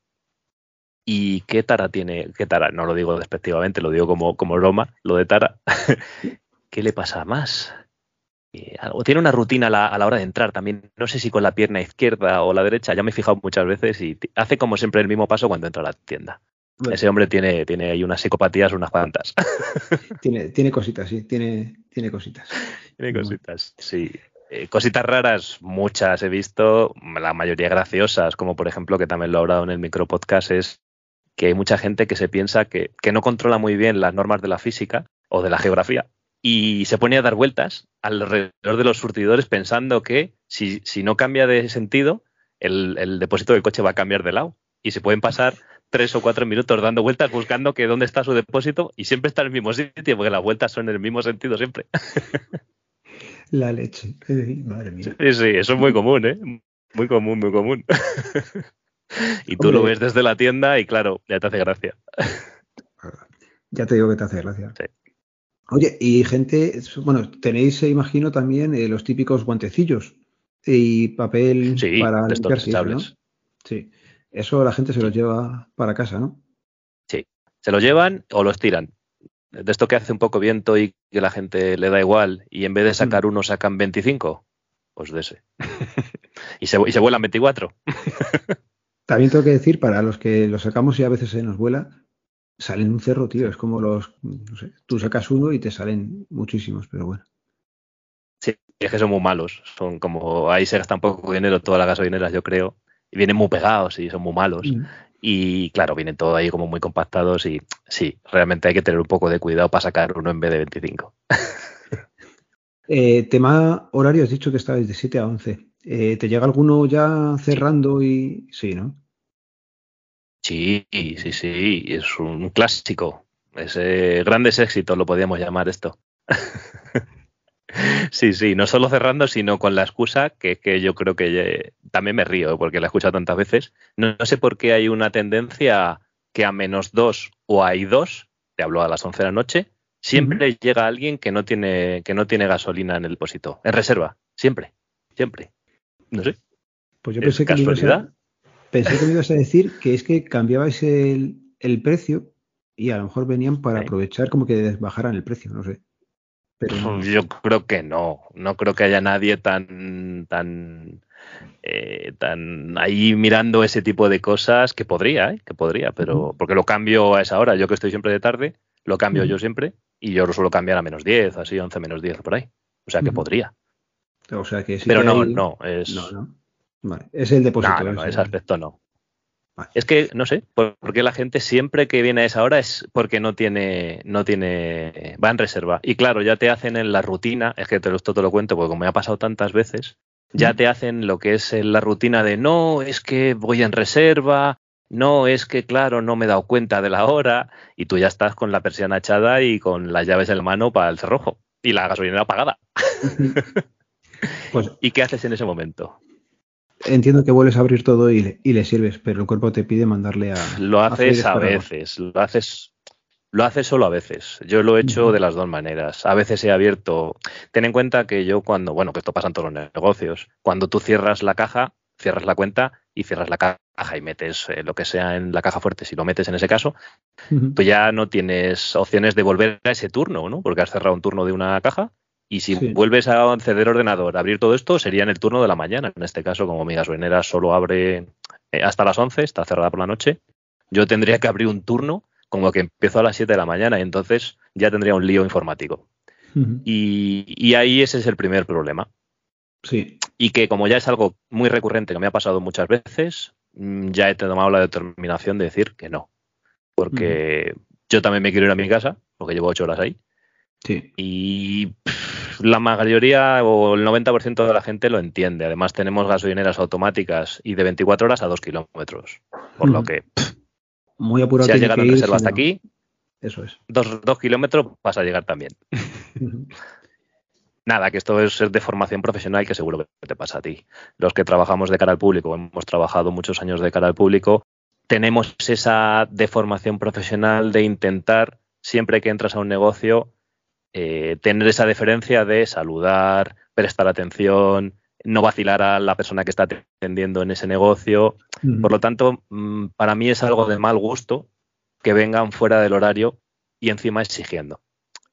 ¿Y qué tara tiene? ¿Qué tara? No lo digo despectivamente, lo digo como, como broma, lo de tara. ¿Qué le pasa más? Eh, tiene una rutina a la, hora de entrar también. No sé si con la pierna izquierda o la derecha, ya me he fijado muchas veces y hace como siempre el mismo paso cuando entra a la tienda. Ese hombre tiene, tiene ahí unas psicopatías, unas cuantas. Tiene, tiene cositas, sí, tiene, tiene cositas. Tiene cositas, sí. Eh, cositas raras, muchas he visto, la mayoría graciosas, como por ejemplo, que también lo he hablado en el micropodcast, es que hay mucha gente que se piensa que, que no controla muy bien las normas de la física o de la geografía y se pone a dar vueltas alrededor de los surtidores pensando que si, si no cambia de sentido, el, el, depósito del coche va a cambiar de lado. Y se pueden pasar tres o cuatro minutos dando vueltas buscando que dónde está su depósito y siempre está en el mismo sitio porque las vueltas son en el mismo sentido siempre. La leche. Madre mía. Sí, sí, eso es muy común, ¿eh? Muy común, muy común. y tú Hombre, lo ves desde la tienda y claro, ya te hace gracia. Ya te digo que te hace gracia. Sí. Oye, y gente, bueno, tenéis, eh, imagino, también eh, los típicos guantecillos y papel sí, para limpiarse, ¿no? Sí, eso la gente se los lleva para casa, ¿no? Sí, se los llevan o los tiran. De esto que hace un poco viento y que la gente le da igual y en vez de sacar uno sacan 25, pues de ese. y, se, y se vuelan 24. También tengo que decir, para los que los sacamos y a veces se nos vuela, salen un cerro, tío. Es como los, no sé, tú sacas uno y te salen muchísimos, pero bueno. Sí, es que son muy malos. Son como, ahí se gastan poco dinero todas las gasolineras, yo creo. Y vienen muy pegados y son muy malos. Mm. Y claro, vienen todo ahí como muy compactados y sí, realmente hay que tener un poco de cuidado para sacar uno en vez de 25. eh, tema horario, has dicho que estabais de 7 a 11. Eh, ¿Te llega alguno ya cerrando y sí, no? Sí, sí, sí, es un clásico. Es eh, grandes éxitos, lo podríamos llamar esto. sí, sí, no solo cerrando, sino con la excusa que, que yo creo que eh, también me río porque la he escuchado tantas veces. No, no, sé por qué hay una tendencia que a menos dos o hay dos, te hablo a las 11 de la noche, siempre uh -huh. llega alguien que no tiene que no tiene gasolina en el depósito, en reserva, siempre, siempre. No sé. Pues yo pensé que casualidad. Pensé que me ibas a decir que es que cambiabais el, el precio y a lo mejor venían para aprovechar como que bajaran el precio, no sé. Pero no. Yo creo que no, no creo que haya nadie tan tan eh, tan ahí mirando ese tipo de cosas que podría, ¿eh? que podría, pero porque lo cambio a esa hora, yo que estoy siempre de tarde, lo cambio yo siempre y yo lo suelo cambiar a menos 10, así 11 menos 10 por ahí. O sea que podría. O sea que sí Pero que no, hay... no, es no, no. Vale. Es el depósito. No, no, no ese aspecto no. Vale. Es que, no sé, porque la gente siempre que viene a esa hora es porque no tiene, no tiene, va en reserva. Y claro, ya te hacen en la rutina, es que te lo, esto te lo cuento porque como me ha pasado tantas veces, ya te hacen lo que es la rutina de no, es que voy en reserva, no, es que claro, no me he dado cuenta de la hora, y tú ya estás con la persiana echada y con las llaves en la mano para el cerrojo y la gasolinera apagada. pues, ¿Y qué haces en ese momento? Entiendo que vuelves a abrir todo y le, y le, sirves, pero el cuerpo te pide mandarle a. Lo haces a, a veces, lo haces. Lo haces solo a veces. Yo lo he hecho de las dos maneras. A veces he abierto. Ten en cuenta que yo cuando, bueno, que esto pasa en todos los negocios, cuando tú cierras la caja, cierras la cuenta y cierras la caja y metes eh, lo que sea en la caja fuerte, si lo metes en ese caso, uh -huh. tú ya no tienes opciones de volver a ese turno, ¿no? Porque has cerrado un turno de una caja y si sí. vuelves a acceder ordenador, a abrir todo esto, sería en el turno de la mañana. En este caso, como mi gasolinera solo abre eh, hasta las 11, está cerrada por la noche, yo tendría que abrir un turno como que empiezo a las 7 de la mañana y entonces ya tendría un lío informático. Uh -huh. y, y, ahí ese es el primer problema. Sí. Y que como ya es algo muy recurrente que me ha pasado muchas veces, mm, ya he tomado la determinación de decir que no. Porque uh -huh. yo también me quiero ir a mi casa, porque llevo 8 horas ahí. Sí. Y la mayoría o el 90% de la gente lo entiende. Además, tenemos gasolineras automáticas y de 24 horas a 2 kilómetros. Por lo que. Pff, Muy apurado. Si has llegado en reserva hasta aquí, eso es. Dos, dos, kilómetros vas a llegar también. Uh -huh. Nada, que esto es de formación profesional que seguro que te pasa a ti. Los que trabajamos de cara al público, hemos trabajado muchos años de cara al público, tenemos esa deformación profesional de intentar, siempre que entras a un negocio, eh, tener esa deferencia de saludar, prestar atención, no vacilar a la persona que está atendiendo en ese negocio. Uh -huh. Por lo tanto, mm, para mí es algo de mal gusto que vengan fuera del horario y encima exigiendo.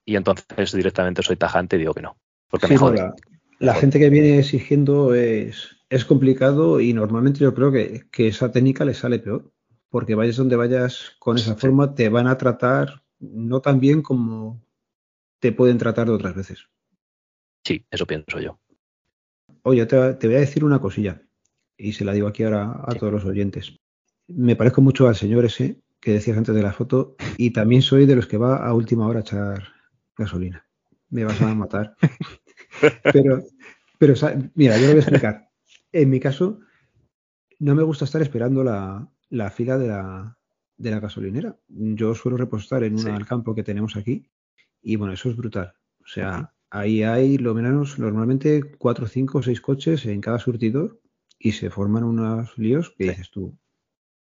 Y entonces directamente soy tajante y digo que no. Porque sí, me. La, la gente que viene exigiendo es, es complicado y normalmente yo creo que, que, esa técnica le sale peor. Porque vayas donde vayas con esa sí. forma, te van a tratar no tan bien como te pueden tratar de otras veces. Sí, eso pienso yo. Oye, te, voy a decir una cosilla, y se la digo aquí ahora a todos los oyentes. Me parezco mucho al señor ese que decías antes de la foto, y también soy de los que va a última hora a echar gasolina. Me vas a matar. pero, pero, mira, yo lo voy a explicar. En mi caso, no me gusta estar esperando la, la fila de la, de la gasolinera. Yo suelo repostar en un al campo que tenemos aquí y bueno, eso es brutal. O sea, ahí hay lo menos normalmente cuatro, cinco, seis coches en cada surtidor y se forman unos líos que dices tú.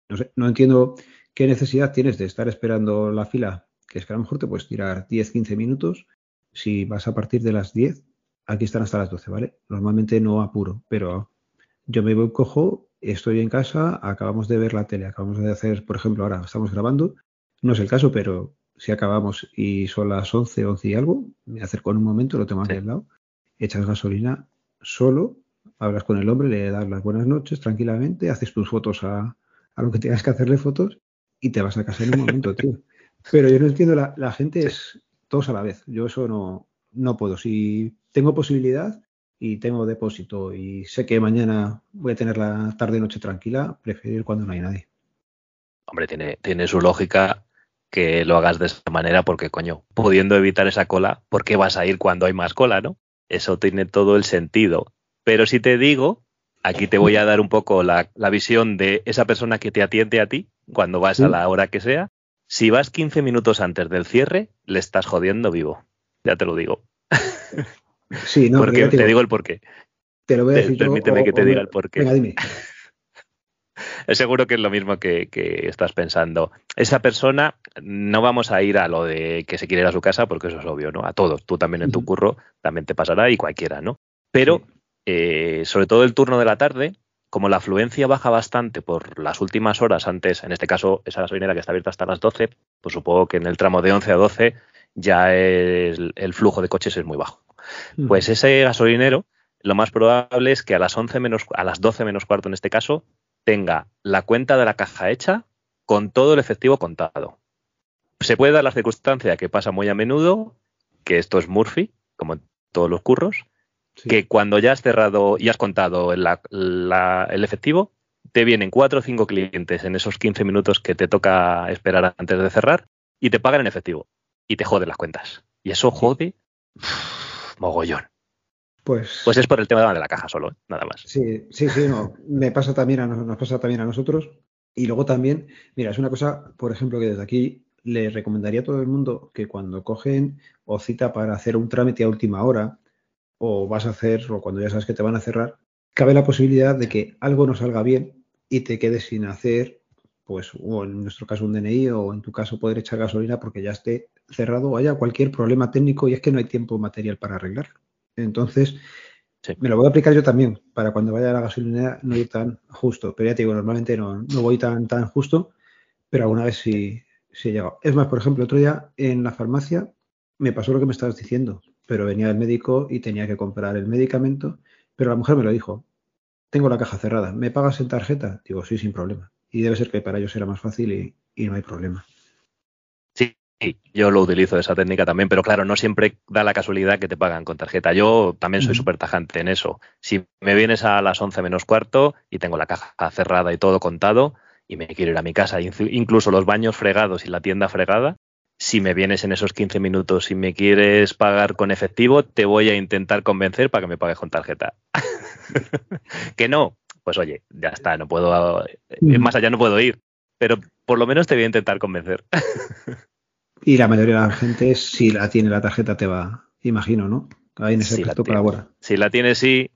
No sé, no entiendo qué necesidad tienes de estar esperando la fila, que es que a lo mejor te puedes tirar 10, 15 minutos. Si vas a partir de las 10, aquí están hasta las 12, ¿vale? Normalmente no apuro, pero yo me voy, cojo, estoy en casa, acabamos de ver la tele, acabamos de hacer, por ejemplo, ahora estamos grabando, no es el caso, pero si acabamos y son las 11, 11 y algo, me acerco en un momento, lo tengo aquí al lado, echas gasolina solo, hablas con el hombre, le das las buenas noches tranquilamente, haces tus fotos a, a lo que tengas que hacerle fotos y te vas a casa en un momento, tío. Pero yo no entiendo, la, la gente es todos a la vez. Yo eso no, no puedo. Si tengo posibilidad, y tengo depósito y sé que mañana voy a tener la tarde-noche tranquila, prefiero ir cuando no hay nadie. Hombre, tiene, tiene su lógica que lo hagas de esa manera porque, coño, pudiendo evitar esa cola, ¿por qué vas a ir cuando hay más cola, no? Eso tiene todo el sentido. Pero si te digo, aquí te voy a dar un poco la, visión de esa persona que te atiende a ti cuando vas a la hora que sea. Si vas 15 minutos antes del cierre, le estás jodiendo vivo. Ya te lo digo. Sí, no, porque, te digo el porqué. Te lo voy a decir Permíteme que te diga el porqué. Venga, dime. Es seguro que es lo mismo que, estás pensando. Esa persona no vamos a ir a lo de que se quiere ir a su casa, porque eso es obvio, ¿no? A todos. Tú también en tu curro también te pasará y cualquiera, ¿no? Pero, eh, sobre todo el turno de la tarde, como la afluencia baja bastante por las últimas horas antes, en este caso esa gasolinera que está abierta hasta las 12, pues supongo que en el tramo de 11 a 12 ya el flujo de coches es muy bajo. Pues ese gasolinero, lo más probable es que a las 11 menos, a las 12 menos cuarto en este caso, tenga la cuenta de la caja hecha con todo el efectivo contado. Se puede dar la circunstancia que pasa muy a menudo, que esto es Murphy, como en todos los curros, que cuando ya has cerrado y has contado el efectivo, te vienen cuatro o cinco clientes en esos 15 minutos que te toca esperar antes de cerrar y te pagan en efectivo y te joden las cuentas. Y eso jode mogollón. Pues, pues es por el tema de la caja solo, nada más. Sí, sí, sí, no. Me pasa también a, nos pasa también a nosotros. Y luego también, mira, es una cosa, por ejemplo, que desde aquí le recomendaría a todo el mundo que cuando cogen o cita para hacer un trámite a última hora, o vas a hacer, o cuando ya sabes que te van a cerrar, cabe la posibilidad de que algo no salga bien y te quedes sin hacer, pues, o en nuestro caso un DNI, o en tu caso poder echar gasolina porque ya esté cerrado o haya cualquier problema técnico y es que no hay tiempo material para arreglarlo. Entonces, me lo voy a aplicar yo también para cuando vaya a la gasolinera no ir tan justo. Pero ya te digo, normalmente no, no voy tan, tan justo, pero alguna vez sí, sí he llegado. Es más, por ejemplo, otro día en la farmacia me pasó lo que me estabas diciendo, pero venía el médico y tenía que comprar el medicamento, pero la mujer me lo dijo, tengo la caja cerrada, ¿me pagas en tarjeta? Digo, sí, sin problema. Y debe ser que para ellos era más fácil y, y no hay problema. Sí, yo lo utilizo esa técnica también, pero claro, no siempre da la casualidad que te pagan con tarjeta. Yo también soy súper tajante en eso. Si me vienes a las 11 menos cuarto y tengo la caja cerrada y todo contado y me quiero ir a mi casa, incluso los baños fregados y la tienda fregada, si me vienes en esos 15 minutos y me quieres pagar con efectivo, te voy a intentar convencer para que me pagues con tarjeta. que no, pues oye, ya está, no puedo, más allá no puedo ir, pero por lo menos te voy a intentar convencer. Y la mayoría de la gente, si la tiene la tarjeta, te va, imagino, ¿no? Ahí en ese sí colabora. Si la tiene, sí.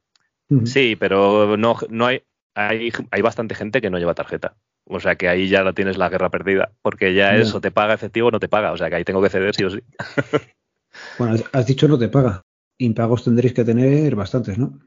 Sí, pero no, no hay, hay, hay bastante gente que no lleva tarjeta. O sea que ahí ya la tienes la guerra perdida. Porque ya eso te paga efectivo o no te paga. O sea que ahí tengo que ceder sí o sí. bueno, has dicho no te paga. Impagos tendréis que tener bastantes, ¿no?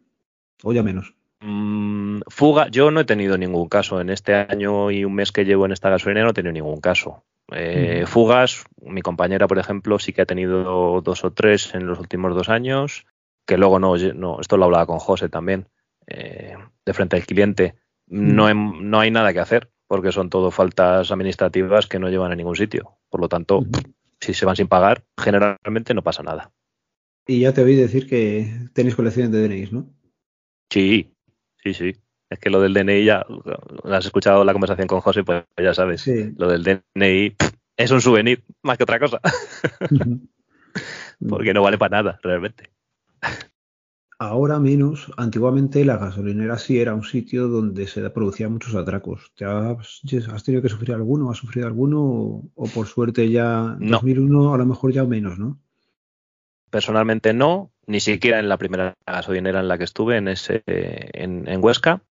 O ya menos. Mm, fuga, yo no he tenido ningún caso. En este año y un mes que llevo en esta gasolina no he tenido ningún caso. Eh, fugas, mi compañera, por ejemplo, sí que ha tenido dos o tres en los últimos dos años, que luego no, no esto lo hablaba con José también, eh, de frente al cliente. No, no hay nada que hacer, porque son todo faltas administrativas que no llevan a ningún sitio. Por lo tanto, si se van sin pagar, generalmente no pasa nada. Y ya te oí decir que tenéis colecciones de DNIs, ¿no? Sí, sí, sí. Es que lo del DNI ya, has escuchado la conversación con José, pues ya sabes. Lo del DNI es un souvenir más que otra cosa. Porque no vale para nada, realmente. Ahora menos. Antiguamente la gasolinera sí era un sitio donde se producían muchos atracos. ¿Te has, tenido que sufrir alguno? ¿Has sufrido alguno? O, por suerte ya en 2001 a lo mejor ya menos, ¿no? Personalmente no, ni siquiera en la primera gasolinera en la que estuve, en, ese, en, Huesca.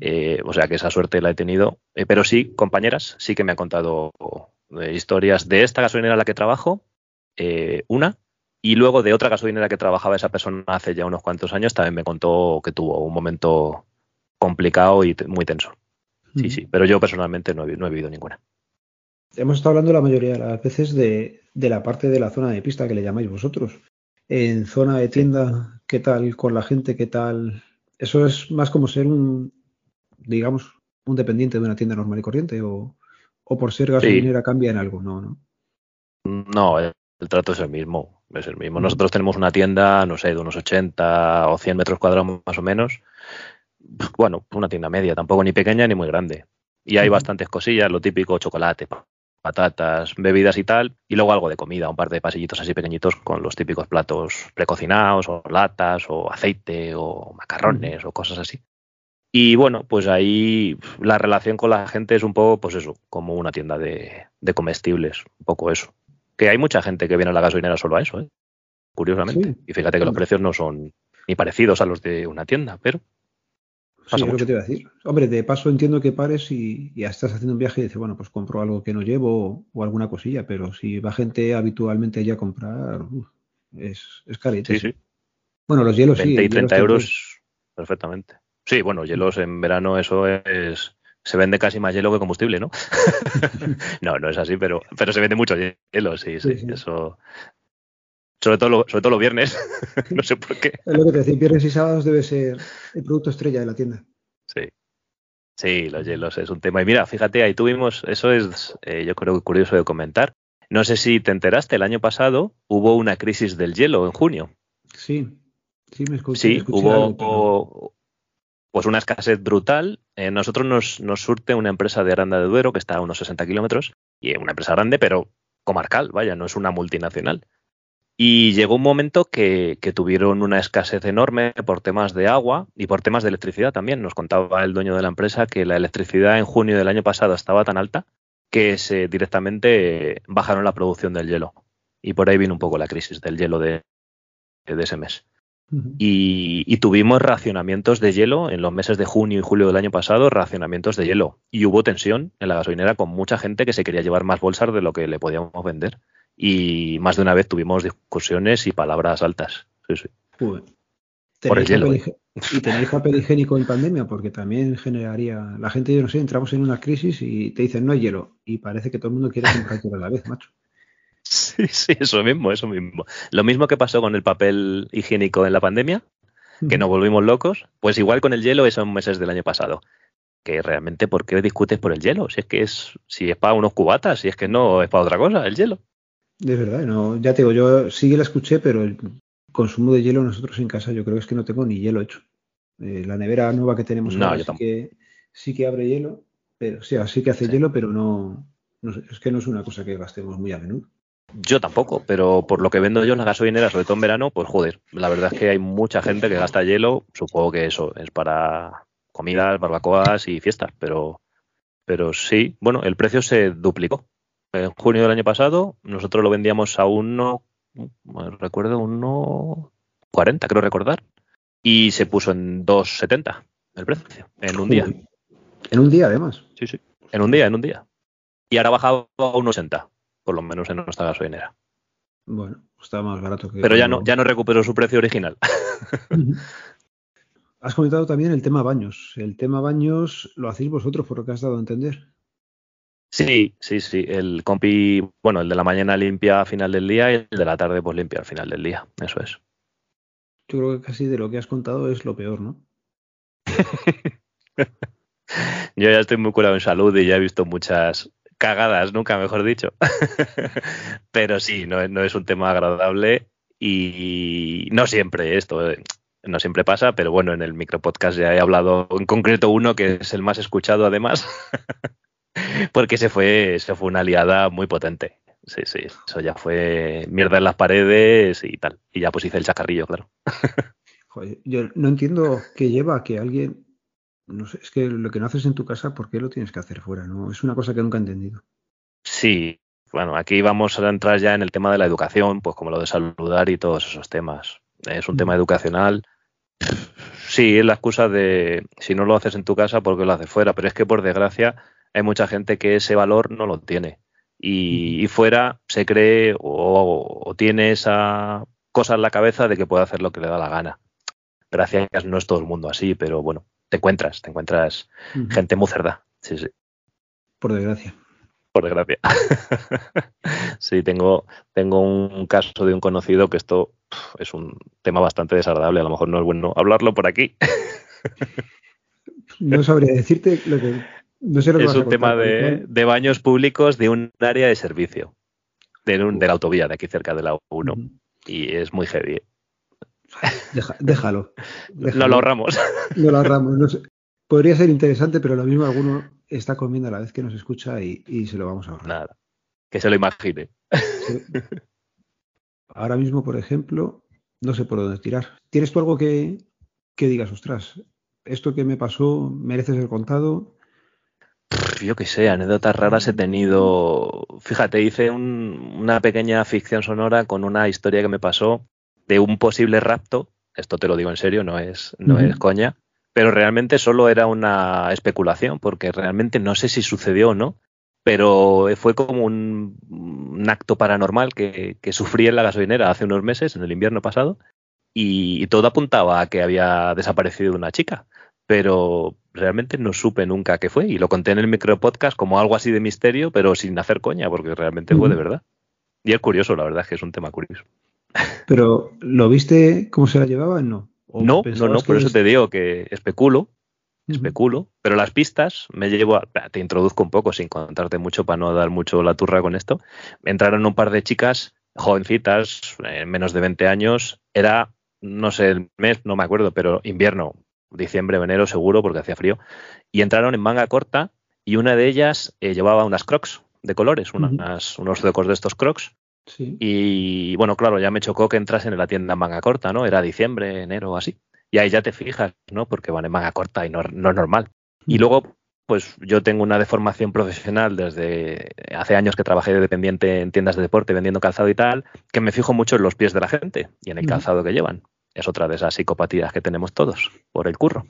Eh, o sea que esa suerte la he tenido. Eh, pero sí, compañeras, sí que me han contado eh, historias de esta gasolinera en la que trabajo. una, y luego de otra gasolinera que trabajaba esa persona hace ya unos cuantos años, también me contó que tuvo un momento complicado y muy tenso. Sí, sí, pero yo personalmente no he, no he vivido ninguna. Hemos estado hablando la mayoría de las veces de, la parte de la zona de pista que le llamáis vosotros. En zona de tienda, ¿qué tal con la gente? ¿Qué tal? Eso es más como ser un, digamos, un dependiente de una tienda normal y corriente o, por ser gasolinera cambia en algo, no, no. No, el trato es el mismo es el mismo. Nosotros tenemos una tienda, no sé, de unos 80 o 100 metros cuadrados más o menos. Bueno, una tienda media, tampoco ni pequeña ni muy grande. Y hay bastantes cosillas, lo típico, chocolate, patatas, bebidas y tal. Y luego algo de comida, un par de pasillitos así pequeñitos con los típicos platos precocinados o latas o aceite o macarrones o cosas así. Y bueno, pues ahí la relación con la gente es un poco, pues eso, como una tienda de, de comestibles, un poco eso. Que hay mucha gente que viene a la gasolinera solo a eso, ¿eh? curiosamente. Y fíjate que los precios no son ni parecidos a los de una tienda, pero. Sí, es lo que te iba a decir. Hombre, de paso entiendo que pares y ya estás haciendo un viaje y dices, bueno, pues compro algo que no llevo o, alguna cosilla, pero si va gente habitualmente allí a comprar, es, es carito. Sí, sí. Bueno, los hielos 20 y 30 euros, perfectamente. Sí, bueno, hielos en verano eso es se vende casi más hielo que combustible, ¿no? no, no es así, pero, pero se vende mucho hielo, sí, sí, eso. Sobre todo, sobre todo los viernes, no sé por qué. Es lo que te decía, viernes y sábados debe ser el producto estrella de la tienda. Sí. Sí, los hielos es un tema. Y mira, fíjate, ahí tuvimos, eso es, eh, yo creo que curioso de comentar. No sé si te enteraste, el año pasado hubo una crisis del hielo en junio. Sí, sí, me escuché. Sí, hubo, pues una escasez brutal. Eh, nosotros nos, surte una empresa de Aranda de Duero que está a unos 60 kilómetros y una empresa grande, pero comarcal, vaya, no es una multinacional. Y llegó un momento que, tuvieron una escasez enorme por temas de agua y por temas de electricidad también. Nos contaba el dueño de la empresa que la electricidad en junio del año pasado estaba tan alta que se directamente bajaron la producción del hielo. Y por ahí vino un poco la crisis del hielo de ese mes y, tuvimos racionamientos de hielo en los meses de junio y julio del año pasado, racionamientos de hielo. Y hubo tensión en la gasolinera con mucha gente que se quería llevar más bolsas de lo que le podíamos vender. Y más de una vez tuvimos discusiones y palabras altas. Sí, sí. Por el hielo. ¿eh? Y tenéis papel higiénico en pandemia, porque también generaría. La gente, yo no sé, entramos en una crisis y te dicen no hay hielo. Y parece que todo el mundo quiere comprar todo a la vez, macho. Sí, sí, eso mismo, eso mismo. Lo mismo que pasó con el papel higiénico en la pandemia, que nos volvimos locos, pues igual con el hielo esos meses del año pasado. Que realmente, ¿por qué discutes por el hielo? Si es que es, si es para unos cubatas, si es que no es para otra cosa, el hielo. De verdad, no, ya te digo, yo sí que la escuché, pero el consumo de hielo nosotros en casa, yo creo que es que no tengo ni hielo hecho. Eh, la nevera nueva que tenemos ahora sí que, sí que abre hielo, pero sí, sí que hace hielo, pero no, no es que no es una cosa que gastemos muy a menudo. Yo tampoco, pero por lo que vendo yo en la gasolinera, sobre todo en verano, pues joder, la verdad es que hay mucha gente que gasta hielo. Supongo que eso es para comidas, barbacoas y fiestas, pero, pero sí, bueno, el precio se duplicó. En junio del año pasado, nosotros lo vendíamos a uno, recuerdo, uno 40, creo recordar, y se puso en 2,70 el precio, en un día. En un día, además. Sí, sí, en un día, en un día. Y ahora ha bajado a 1,80 por lo menos en nuestra gasolinera. Bueno, está más barato que. Pero ya no, ya no recuperó su precio original. Has comentado también el tema baños. El tema baños lo hacéis vosotros, por lo que has dado a entender. Sí, sí, sí. El compi, bueno, el de la mañana limpia a final del día y el de la tarde pues limpia al final del día. Eso es. Yo creo que casi de lo que has contado es lo peor, ¿no? Yo ya estoy muy curado en salud y ya he visto muchas cagadas, nunca mejor dicho. Pero sí, no, es un tema agradable y no siempre esto. Eh. no siempre pasa, pero bueno, en el micropodcast ya he hablado en concreto uno que es el más escuchado además, porque se fue, se fue una aliada muy potente. Sí, sí, eso ya fue mierda en las paredes y tal. Y ya pues hice el chacarrillo, claro. Joder, yo no entiendo qué lleva que alguien, no sé, es que lo que no haces en tu casa, ¿por qué lo tienes que hacer fuera? No, es una cosa que nunca he entendido. Sí, bueno, aquí vamos a entrar ya en el tema de la educación, pues como lo de saludar y todos esos temas. Es un tema mm. educacional. Sí, es la excusa de si no lo haces en tu casa, ¿por qué lo haces fuera? Pero es que por desgracia hay mucha gente que ese valor no lo tiene. Y, fuera se cree o, tiene esa cosa en la cabeza de que puede hacer lo que le da la gana. Gracias, no es todo el mundo así, pero bueno, te encuentras, te encuentras gente muy cerda. Sí, sí. Por desgracia por desgracia. sí, tengo, tengo un caso de un conocido que esto es un tema bastante desagradable. A lo mejor no es bueno hablarlo por aquí. no sabría decirte lo que. No sé lo es un tema de, baños públicos de un área de servicio, de, de la autovía de aquí cerca de la 1. Y es muy heavy. Déjalo, No lo ahorramos. No lo ahorramos. Podría ser interesante, pero lo mismo alguno está comiendo a la vez que nos escucha y, se lo vamos a ahorrar. Nada, que se lo imagine. Ahora mismo, por ejemplo, no sé por dónde tirar. ¿Tienes tú algo que, digas, ostras, esto que me pasó merece ser contado? Yo qué sé, anécdotas raras he tenido. Fíjate, hice una pequeña ficción sonora con una historia que me pasó de un posible rapto. Esto te lo digo en serio, no es, no es coña pero realmente solo era una especulación, porque realmente no sé si sucedió o no, pero fue como un, acto paranormal que, sufrí en la gasolinera hace unos meses, en el invierno pasado, y, todo apuntaba a que había desaparecido una chica, pero realmente no supe nunca qué fue, y lo conté en el micropodcast como algo así de misterio, pero sin hacer coña, porque realmente fue de verdad. Y es curioso, la verdad es que es un tema curioso. Pero, ¿lo viste cómo se la llevaban? No. No, no, no, por eso te digo que especulo, especulo, pero las pistas me llevo a, te introduzco un poco sin contarte mucho para no dar mucho la turra con esto. Entraron un par de chicas jovencitas, eh, menos de 20 años, era, no sé, el mes, no me acuerdo, pero invierno, diciembre, enero seguro, porque hacía frío, y entraron en manga corta y una de ellas eh, llevaba unas crocs de colores, unas, unos zuecos de estos crocs, y bueno, claro, ya me chocó que entrasen en la tienda en manga corta, ¿no? Era diciembre, enero o así. Y ahí ya te fijas, ¿no? Porque van en manga corta y no, es normal. Y mm. luego, pues yo tengo una deformación profesional desde hace años que trabajé de dependiente en tiendas de deporte vendiendo calzado y tal, que me fijo mucho en los pies de la gente y en el calzado que llevan. Es otra de esas psicopatías que tenemos todos por el curro.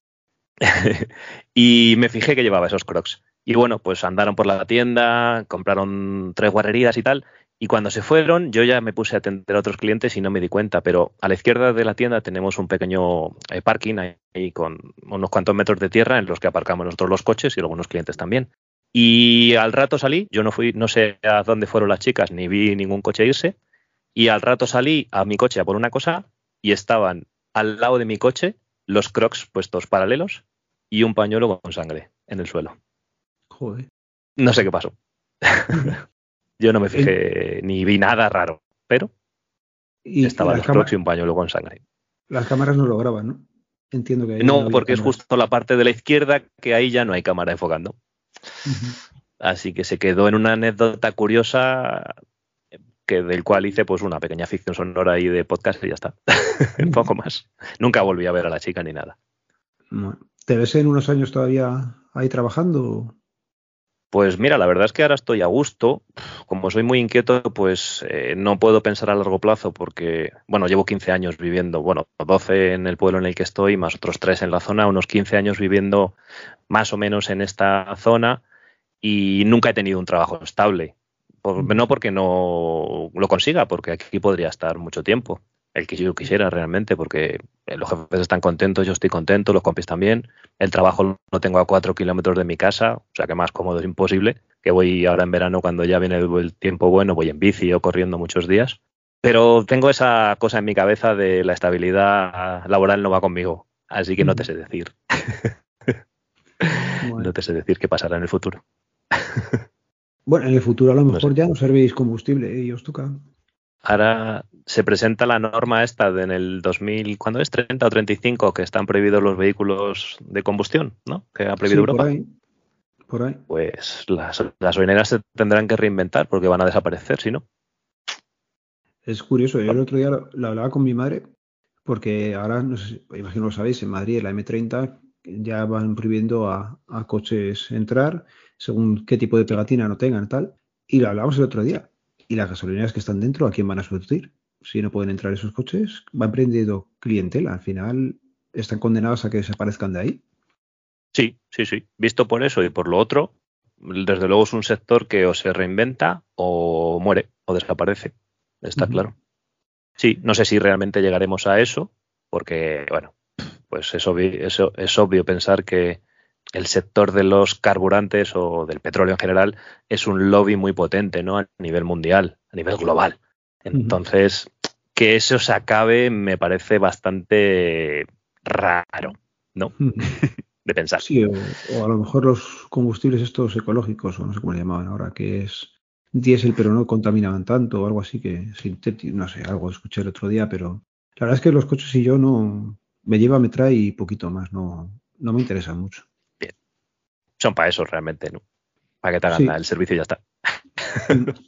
y me fijé que llevaba esos crocs. Y bueno, pues andaron por la tienda, compraron tres guarrerías y tal, y cuando se fueron, yo ya me puse a atender a otros clientes y no me di cuenta, pero a la izquierda de la tienda tenemos un pequeño eh, parking ahí con unos cuantos metros de tierra en los que aparcamos nosotros los coches y algunos clientes también. Y al rato salí, yo no fui, no sé a dónde fueron las chicas, ni vi ningún coche irse, y al rato salí a mi coche a por una cosa y estaban al lado de mi coche los crocs puestos paralelos y un pañuelo con sangre en el suelo. Joder. No sé qué pasó. Yo no me fijé ni vi nada raro, pero estaba los crocs y un pañuelo con sangre. Las cámaras no lo graban, ¿no? Entiendo que. No, porque es justo la parte de la izquierda que ahí ya no hay cámara enfocando. Así que se quedó en una anécdota curiosa que del cual hice pues una pequeña ficción sonora ahí de podcast y ya está. un poco más. Nunca volví a ver a la chica ni nada. ¿Te ves en unos años todavía ahí trabajando? Pues mira, la verdad es que ahora estoy a gusto. Como soy muy inquieto, pues eh, no puedo pensar a largo plazo porque, bueno, llevo 15 años viviendo, bueno, 12 en el pueblo en el que estoy, más otros 3 en la zona, unos 15 años viviendo más o menos en esta zona y nunca he tenido un trabajo estable. no porque no lo consiga, porque aquí podría estar mucho tiempo el que yo quisiera realmente, porque los jefes están contentos, yo estoy contento, los compis también. El trabajo lo tengo a cuatro kilómetros de mi casa, o sea que más cómodo es imposible. Que voy ahora en verano, cuando ya viene el tiempo bueno, voy en bici o corriendo muchos días. Pero tengo esa cosa en mi cabeza de la estabilidad laboral no va conmigo, así que no te sé decir. No te sé decir qué pasará en el futuro. bueno, en el futuro a lo mejor ya no servéis combustible y os toca ahora se presenta la norma esta de en el 2000, ¿cuándo es? 30 o 35, que están prohibidos los vehículos de combustión, ¿no? Que ha prohibido Europa. Por ahí, por ahí. Pues las gasolineras se tendrán que reinventar porque van a desaparecer, si no. Es curioso, yo el otro día lo, hablaba con mi madre, porque ahora, no sé, imagino lo sabéis, en Madrid la M30 ya van prohibiendo a, a coches entrar, según qué tipo de pegatina no tengan, tal. Y lo hablábamos el otro día. Y las gasolineras que están dentro, ¿a quién van a sustituir? Si no pueden entrar esos coches, van prendiendo clientela. Al final están condenados a que desaparezcan de ahí. Sí, sí, sí. Visto por eso y por lo otro, desde luego es un sector que o se reinventa o muere o desaparece. Está claro. Sí, no sé si realmente llegaremos a eso, porque, bueno, pues es obvio, es obvio pensar que el sector de los carburantes o del petróleo en general es un lobby muy potente, ¿no? A nivel mundial, a nivel global. Entonces, que eso se acabe me parece bastante raro, ¿no? de pensar. Sí, o, a lo mejor los combustibles estos ecológicos, o no sé cómo le llamaban ahora, que es diésel pero no contaminaban tanto o algo así que sintético, no sé, algo escuché el otro día, pero la verdad es que los coches y yo no me lleva, me trae y poquito más, no, no me interesa mucho son para eso realmente, ¿no? Para que te hagan el servicio y ya está.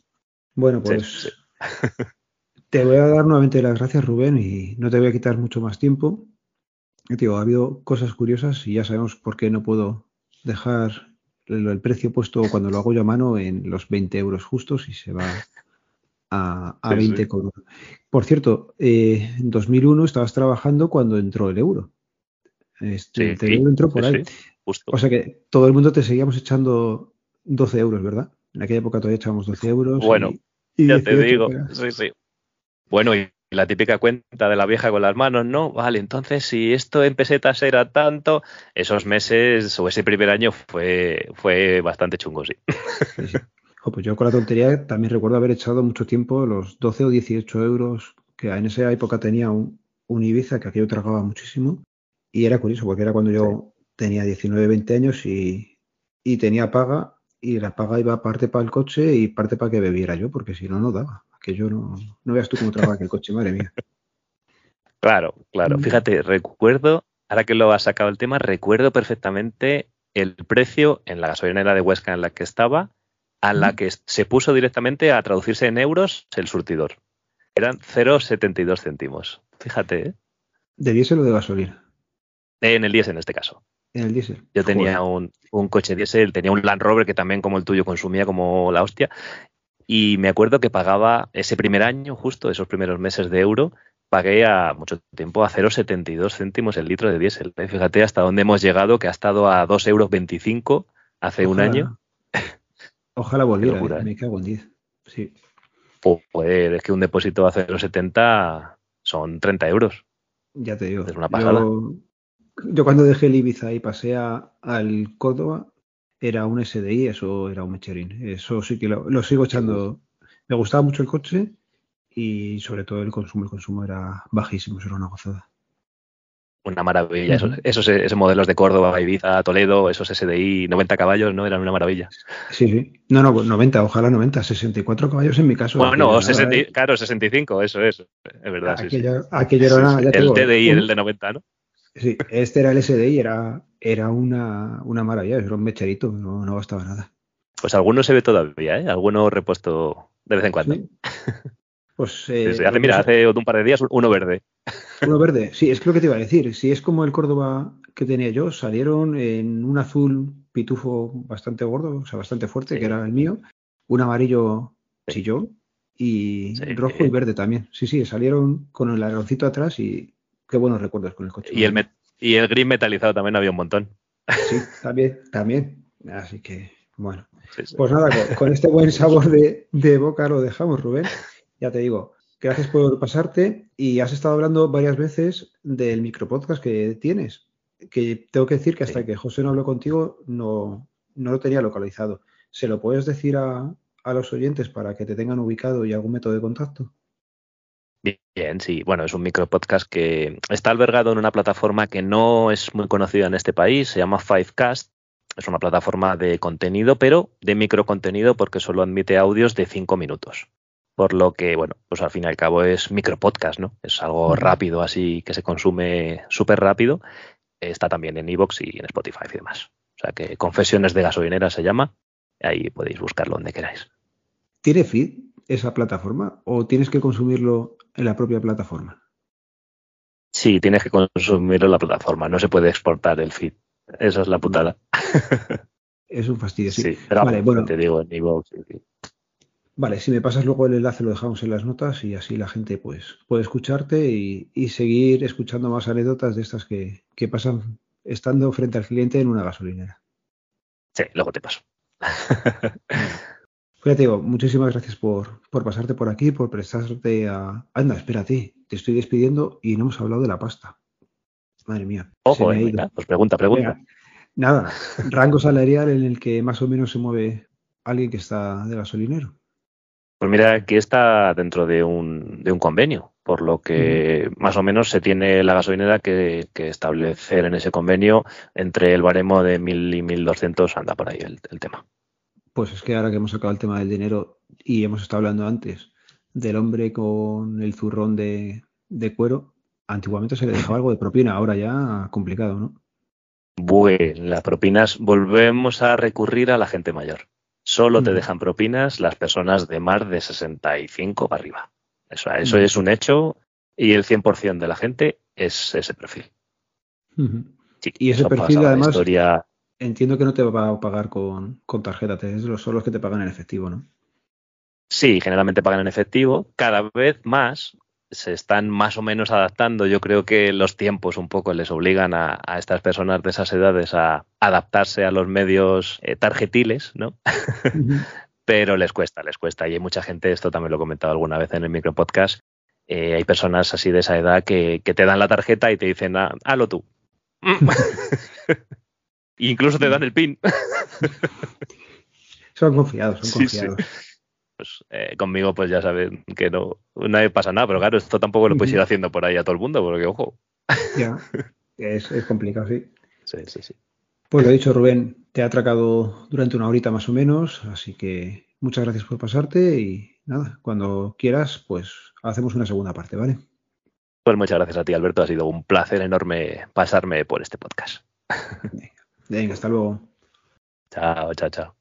bueno, pues te voy a dar nuevamente las gracias, Rubén, y no te voy a quitar mucho más tiempo. Digo, ha habido cosas curiosas y ya sabemos por qué no puedo dejar el, precio puesto cuando lo hago yo a mano en los 20 euros justos y se va a, a 20 con Por cierto, eh, en 2001 estabas trabajando cuando entró el euro. Este, el euro entró por ahí. O sea que todo el mundo te seguíamos echando 12 euros, ¿verdad? En aquella época todavía echábamos 12 euros. Bueno, ya te digo, sí, sí. Bueno, y la típica cuenta de la vieja con las manos, ¿no? Vale, entonces si esto en pesetas era tanto, esos meses o ese primer año fue, fue bastante chungo, sí. pues yo con la tontería también recuerdo haber echado mucho tiempo los 12 o 18 euros que en esa época tenía un, un Ibiza que aquello tragaba muchísimo. Y era curioso porque era cuando yo tenía 19, 20 años y, tenía paga y la paga iba parte para el coche y parte para que bebiera yo, porque si no, no daba. Que yo no, no veas tú cómo trabaja el coche, madre mía. Claro, claro. Mm. Fíjate, recuerdo, ahora que lo has sacado el tema, recuerdo perfectamente el precio en la gasolinera de Huesca en la que estaba, a la que se puso directamente a traducirse en euros el surtidor. Eran 0,72 céntimos. Fíjate, ¿eh? ¿De diésel o de gasolina? En el diésel en este caso. En el diésel. Yo tenía un, coche diésel, tenía un Land Rover que también como el tuyo consumía como la hostia. Y me acuerdo que pagaba ese primer año, justo esos primeros meses de euro, pagué a mucho tiempo a 0,72 céntimos el litro de diésel. ¿eh? Fíjate hasta dónde hemos llegado, que ha estado a 2,25 euros hace un año. Ojalá volviera, ¿eh? ¿eh? me cago en 10. Sí. Pues es que un depósito a 0,70 son 30 euros. Ya te digo. Es una pasada. Yo cuando dejé el Ibiza y pasé al Córdoba, era un SDI, eso era un Mecherín. Eso sí que lo, sigo echando. Me gustaba mucho el coche y sobre todo el consumo. El consumo era bajísimo, eso era una gozada. Una maravilla. Esos, esos, modelos de Córdoba, Ibiza, Toledo, esos SDI, 90 caballos, ¿no? Eran una maravilla. Sí, sí. No, no, 90, ojalá 90, 64 caballos en mi caso. Bueno, claro, 65, eso es. Es verdad. Aquello, aquello era, el TDI, el de 90, ¿no? Sí, este era el SDI, era, era una, una maravilla, era un mecherito, no, no bastaba nada. Pues alguno se ve todavía, ¿eh? Alguno repuesto de vez en cuando. Pues, eh, hace, mira, hace un par de días uno verde. Uno verde, sí, es lo que te iba a decir. Si es como el Córdoba que tenía yo, salieron en un azul pitufo bastante gordo, o sea, bastante fuerte, que era el mío, un amarillo chillón y rojo y verde también. Sí, sí, salieron con el aeroncito atrás y qué buenos recuerdos con el coche. Y el, y el gris metalizado también había un montón. Sí, también, también. Así que, bueno. Pues nada, con, este buen sabor de, boca lo dejamos, Rubén. Ya te digo, gracias por pasarte y has estado hablando varias veces del micropodcast que tienes. Que tengo que decir que hasta que José no habló contigo no, no lo tenía localizado. ¿Se lo puedes decir a, a los oyentes para que te tengan ubicado y algún método de contacto? Bien, sí. Bueno, es un micropodcast que está albergado en una plataforma que no es muy conocida en este país, se llama Fivecast. Es una plataforma de contenido, pero de microcontenido porque solo admite audios de cinco minutos. por lo que, bueno, pues al fin y al cabo es micropodcast, ¿no? Es algo rápido, así que se consume súper rápido. Está también en Evox y en Spotify y demás. O sea que Confesiones de Gasolinera se llama. Ahí podéis buscarlo donde queráis. ¿Tiene feed esa plataforma o tienes que consumirlo en la propia plataforma? Sí, tienes que consumirlo en la plataforma. No se puede exportar el feed. Esa es la putada. Es un fastidio, sí. pero vale, bueno, te digo en Evox. Vale, si me pasas luego el enlace lo dejamos en las notas y así la gente pues puede escucharte y, seguir escuchando más anécdotas de estas que, pasan estando frente al cliente en una gasolinera. Sí, luego te paso. Fíjate, digo, muchísimas gracias por, por, pasarte por aquí, por prestarte a... Anda, espérate, te estoy despidiendo y no hemos hablado de la pasta. Madre mía. Ojo, eh, pues pregunta, pregunta. nada, rango salarial en el que más o menos se mueve alguien que está de gasolinero. Pues mira, aquí está dentro de un, de un convenio, por lo que más o menos se tiene la gasolinera que, establecer en ese convenio entre el baremo de 1.000 y 1.200, anda por ahí el, tema. Pues es que ahora que hemos sacado el tema del dinero y hemos estado hablando antes del hombre con el zurrón de, cuero, antiguamente se le dejaba algo de propina, ahora ya complicado, ¿no? Bueno, las propinas volvemos a recurrir a la gente mayor. Solo te dejan propinas las personas de más de 65 para arriba. Eso, eso es un hecho y el 100% de la gente es ese perfil. y ese perfil además entiendo que no te va a pagar con, con tarjeta, son los que te pagan en efectivo, ¿no? Sí, generalmente pagan en efectivo. Cada vez más se están más o menos adaptando. Yo creo que los tiempos un poco les obligan a, estas personas de esas edades a adaptarse a los medios eh, tarjetiles, ¿no? Pero les cuesta, les cuesta. Y hay mucha gente, esto también lo he comentado alguna vez en el micropodcast, eh, hay personas así de esa edad que, te dan la tarjeta y te dicen, ah, hazlo tú. incluso te dan el pin. son confiados, son confiados pues eh, conmigo pues ya saben que no, no pasa nada, pero claro, esto tampoco lo puedes ir haciendo por ahí a todo el mundo, porque ojo. Ya, es, complicado, sí. Sí, sí, sí. Pues lo dicho, Rubén, te ha atracado durante una horita más o menos, así que muchas gracias por pasarte y nada, cuando quieras, pues hacemos una segunda parte, ¿vale? Pues muchas gracias a ti, Alberto. Ha sido un placer enorme pasarme por este podcast. Venga hasta luego. Chao, chao, chao.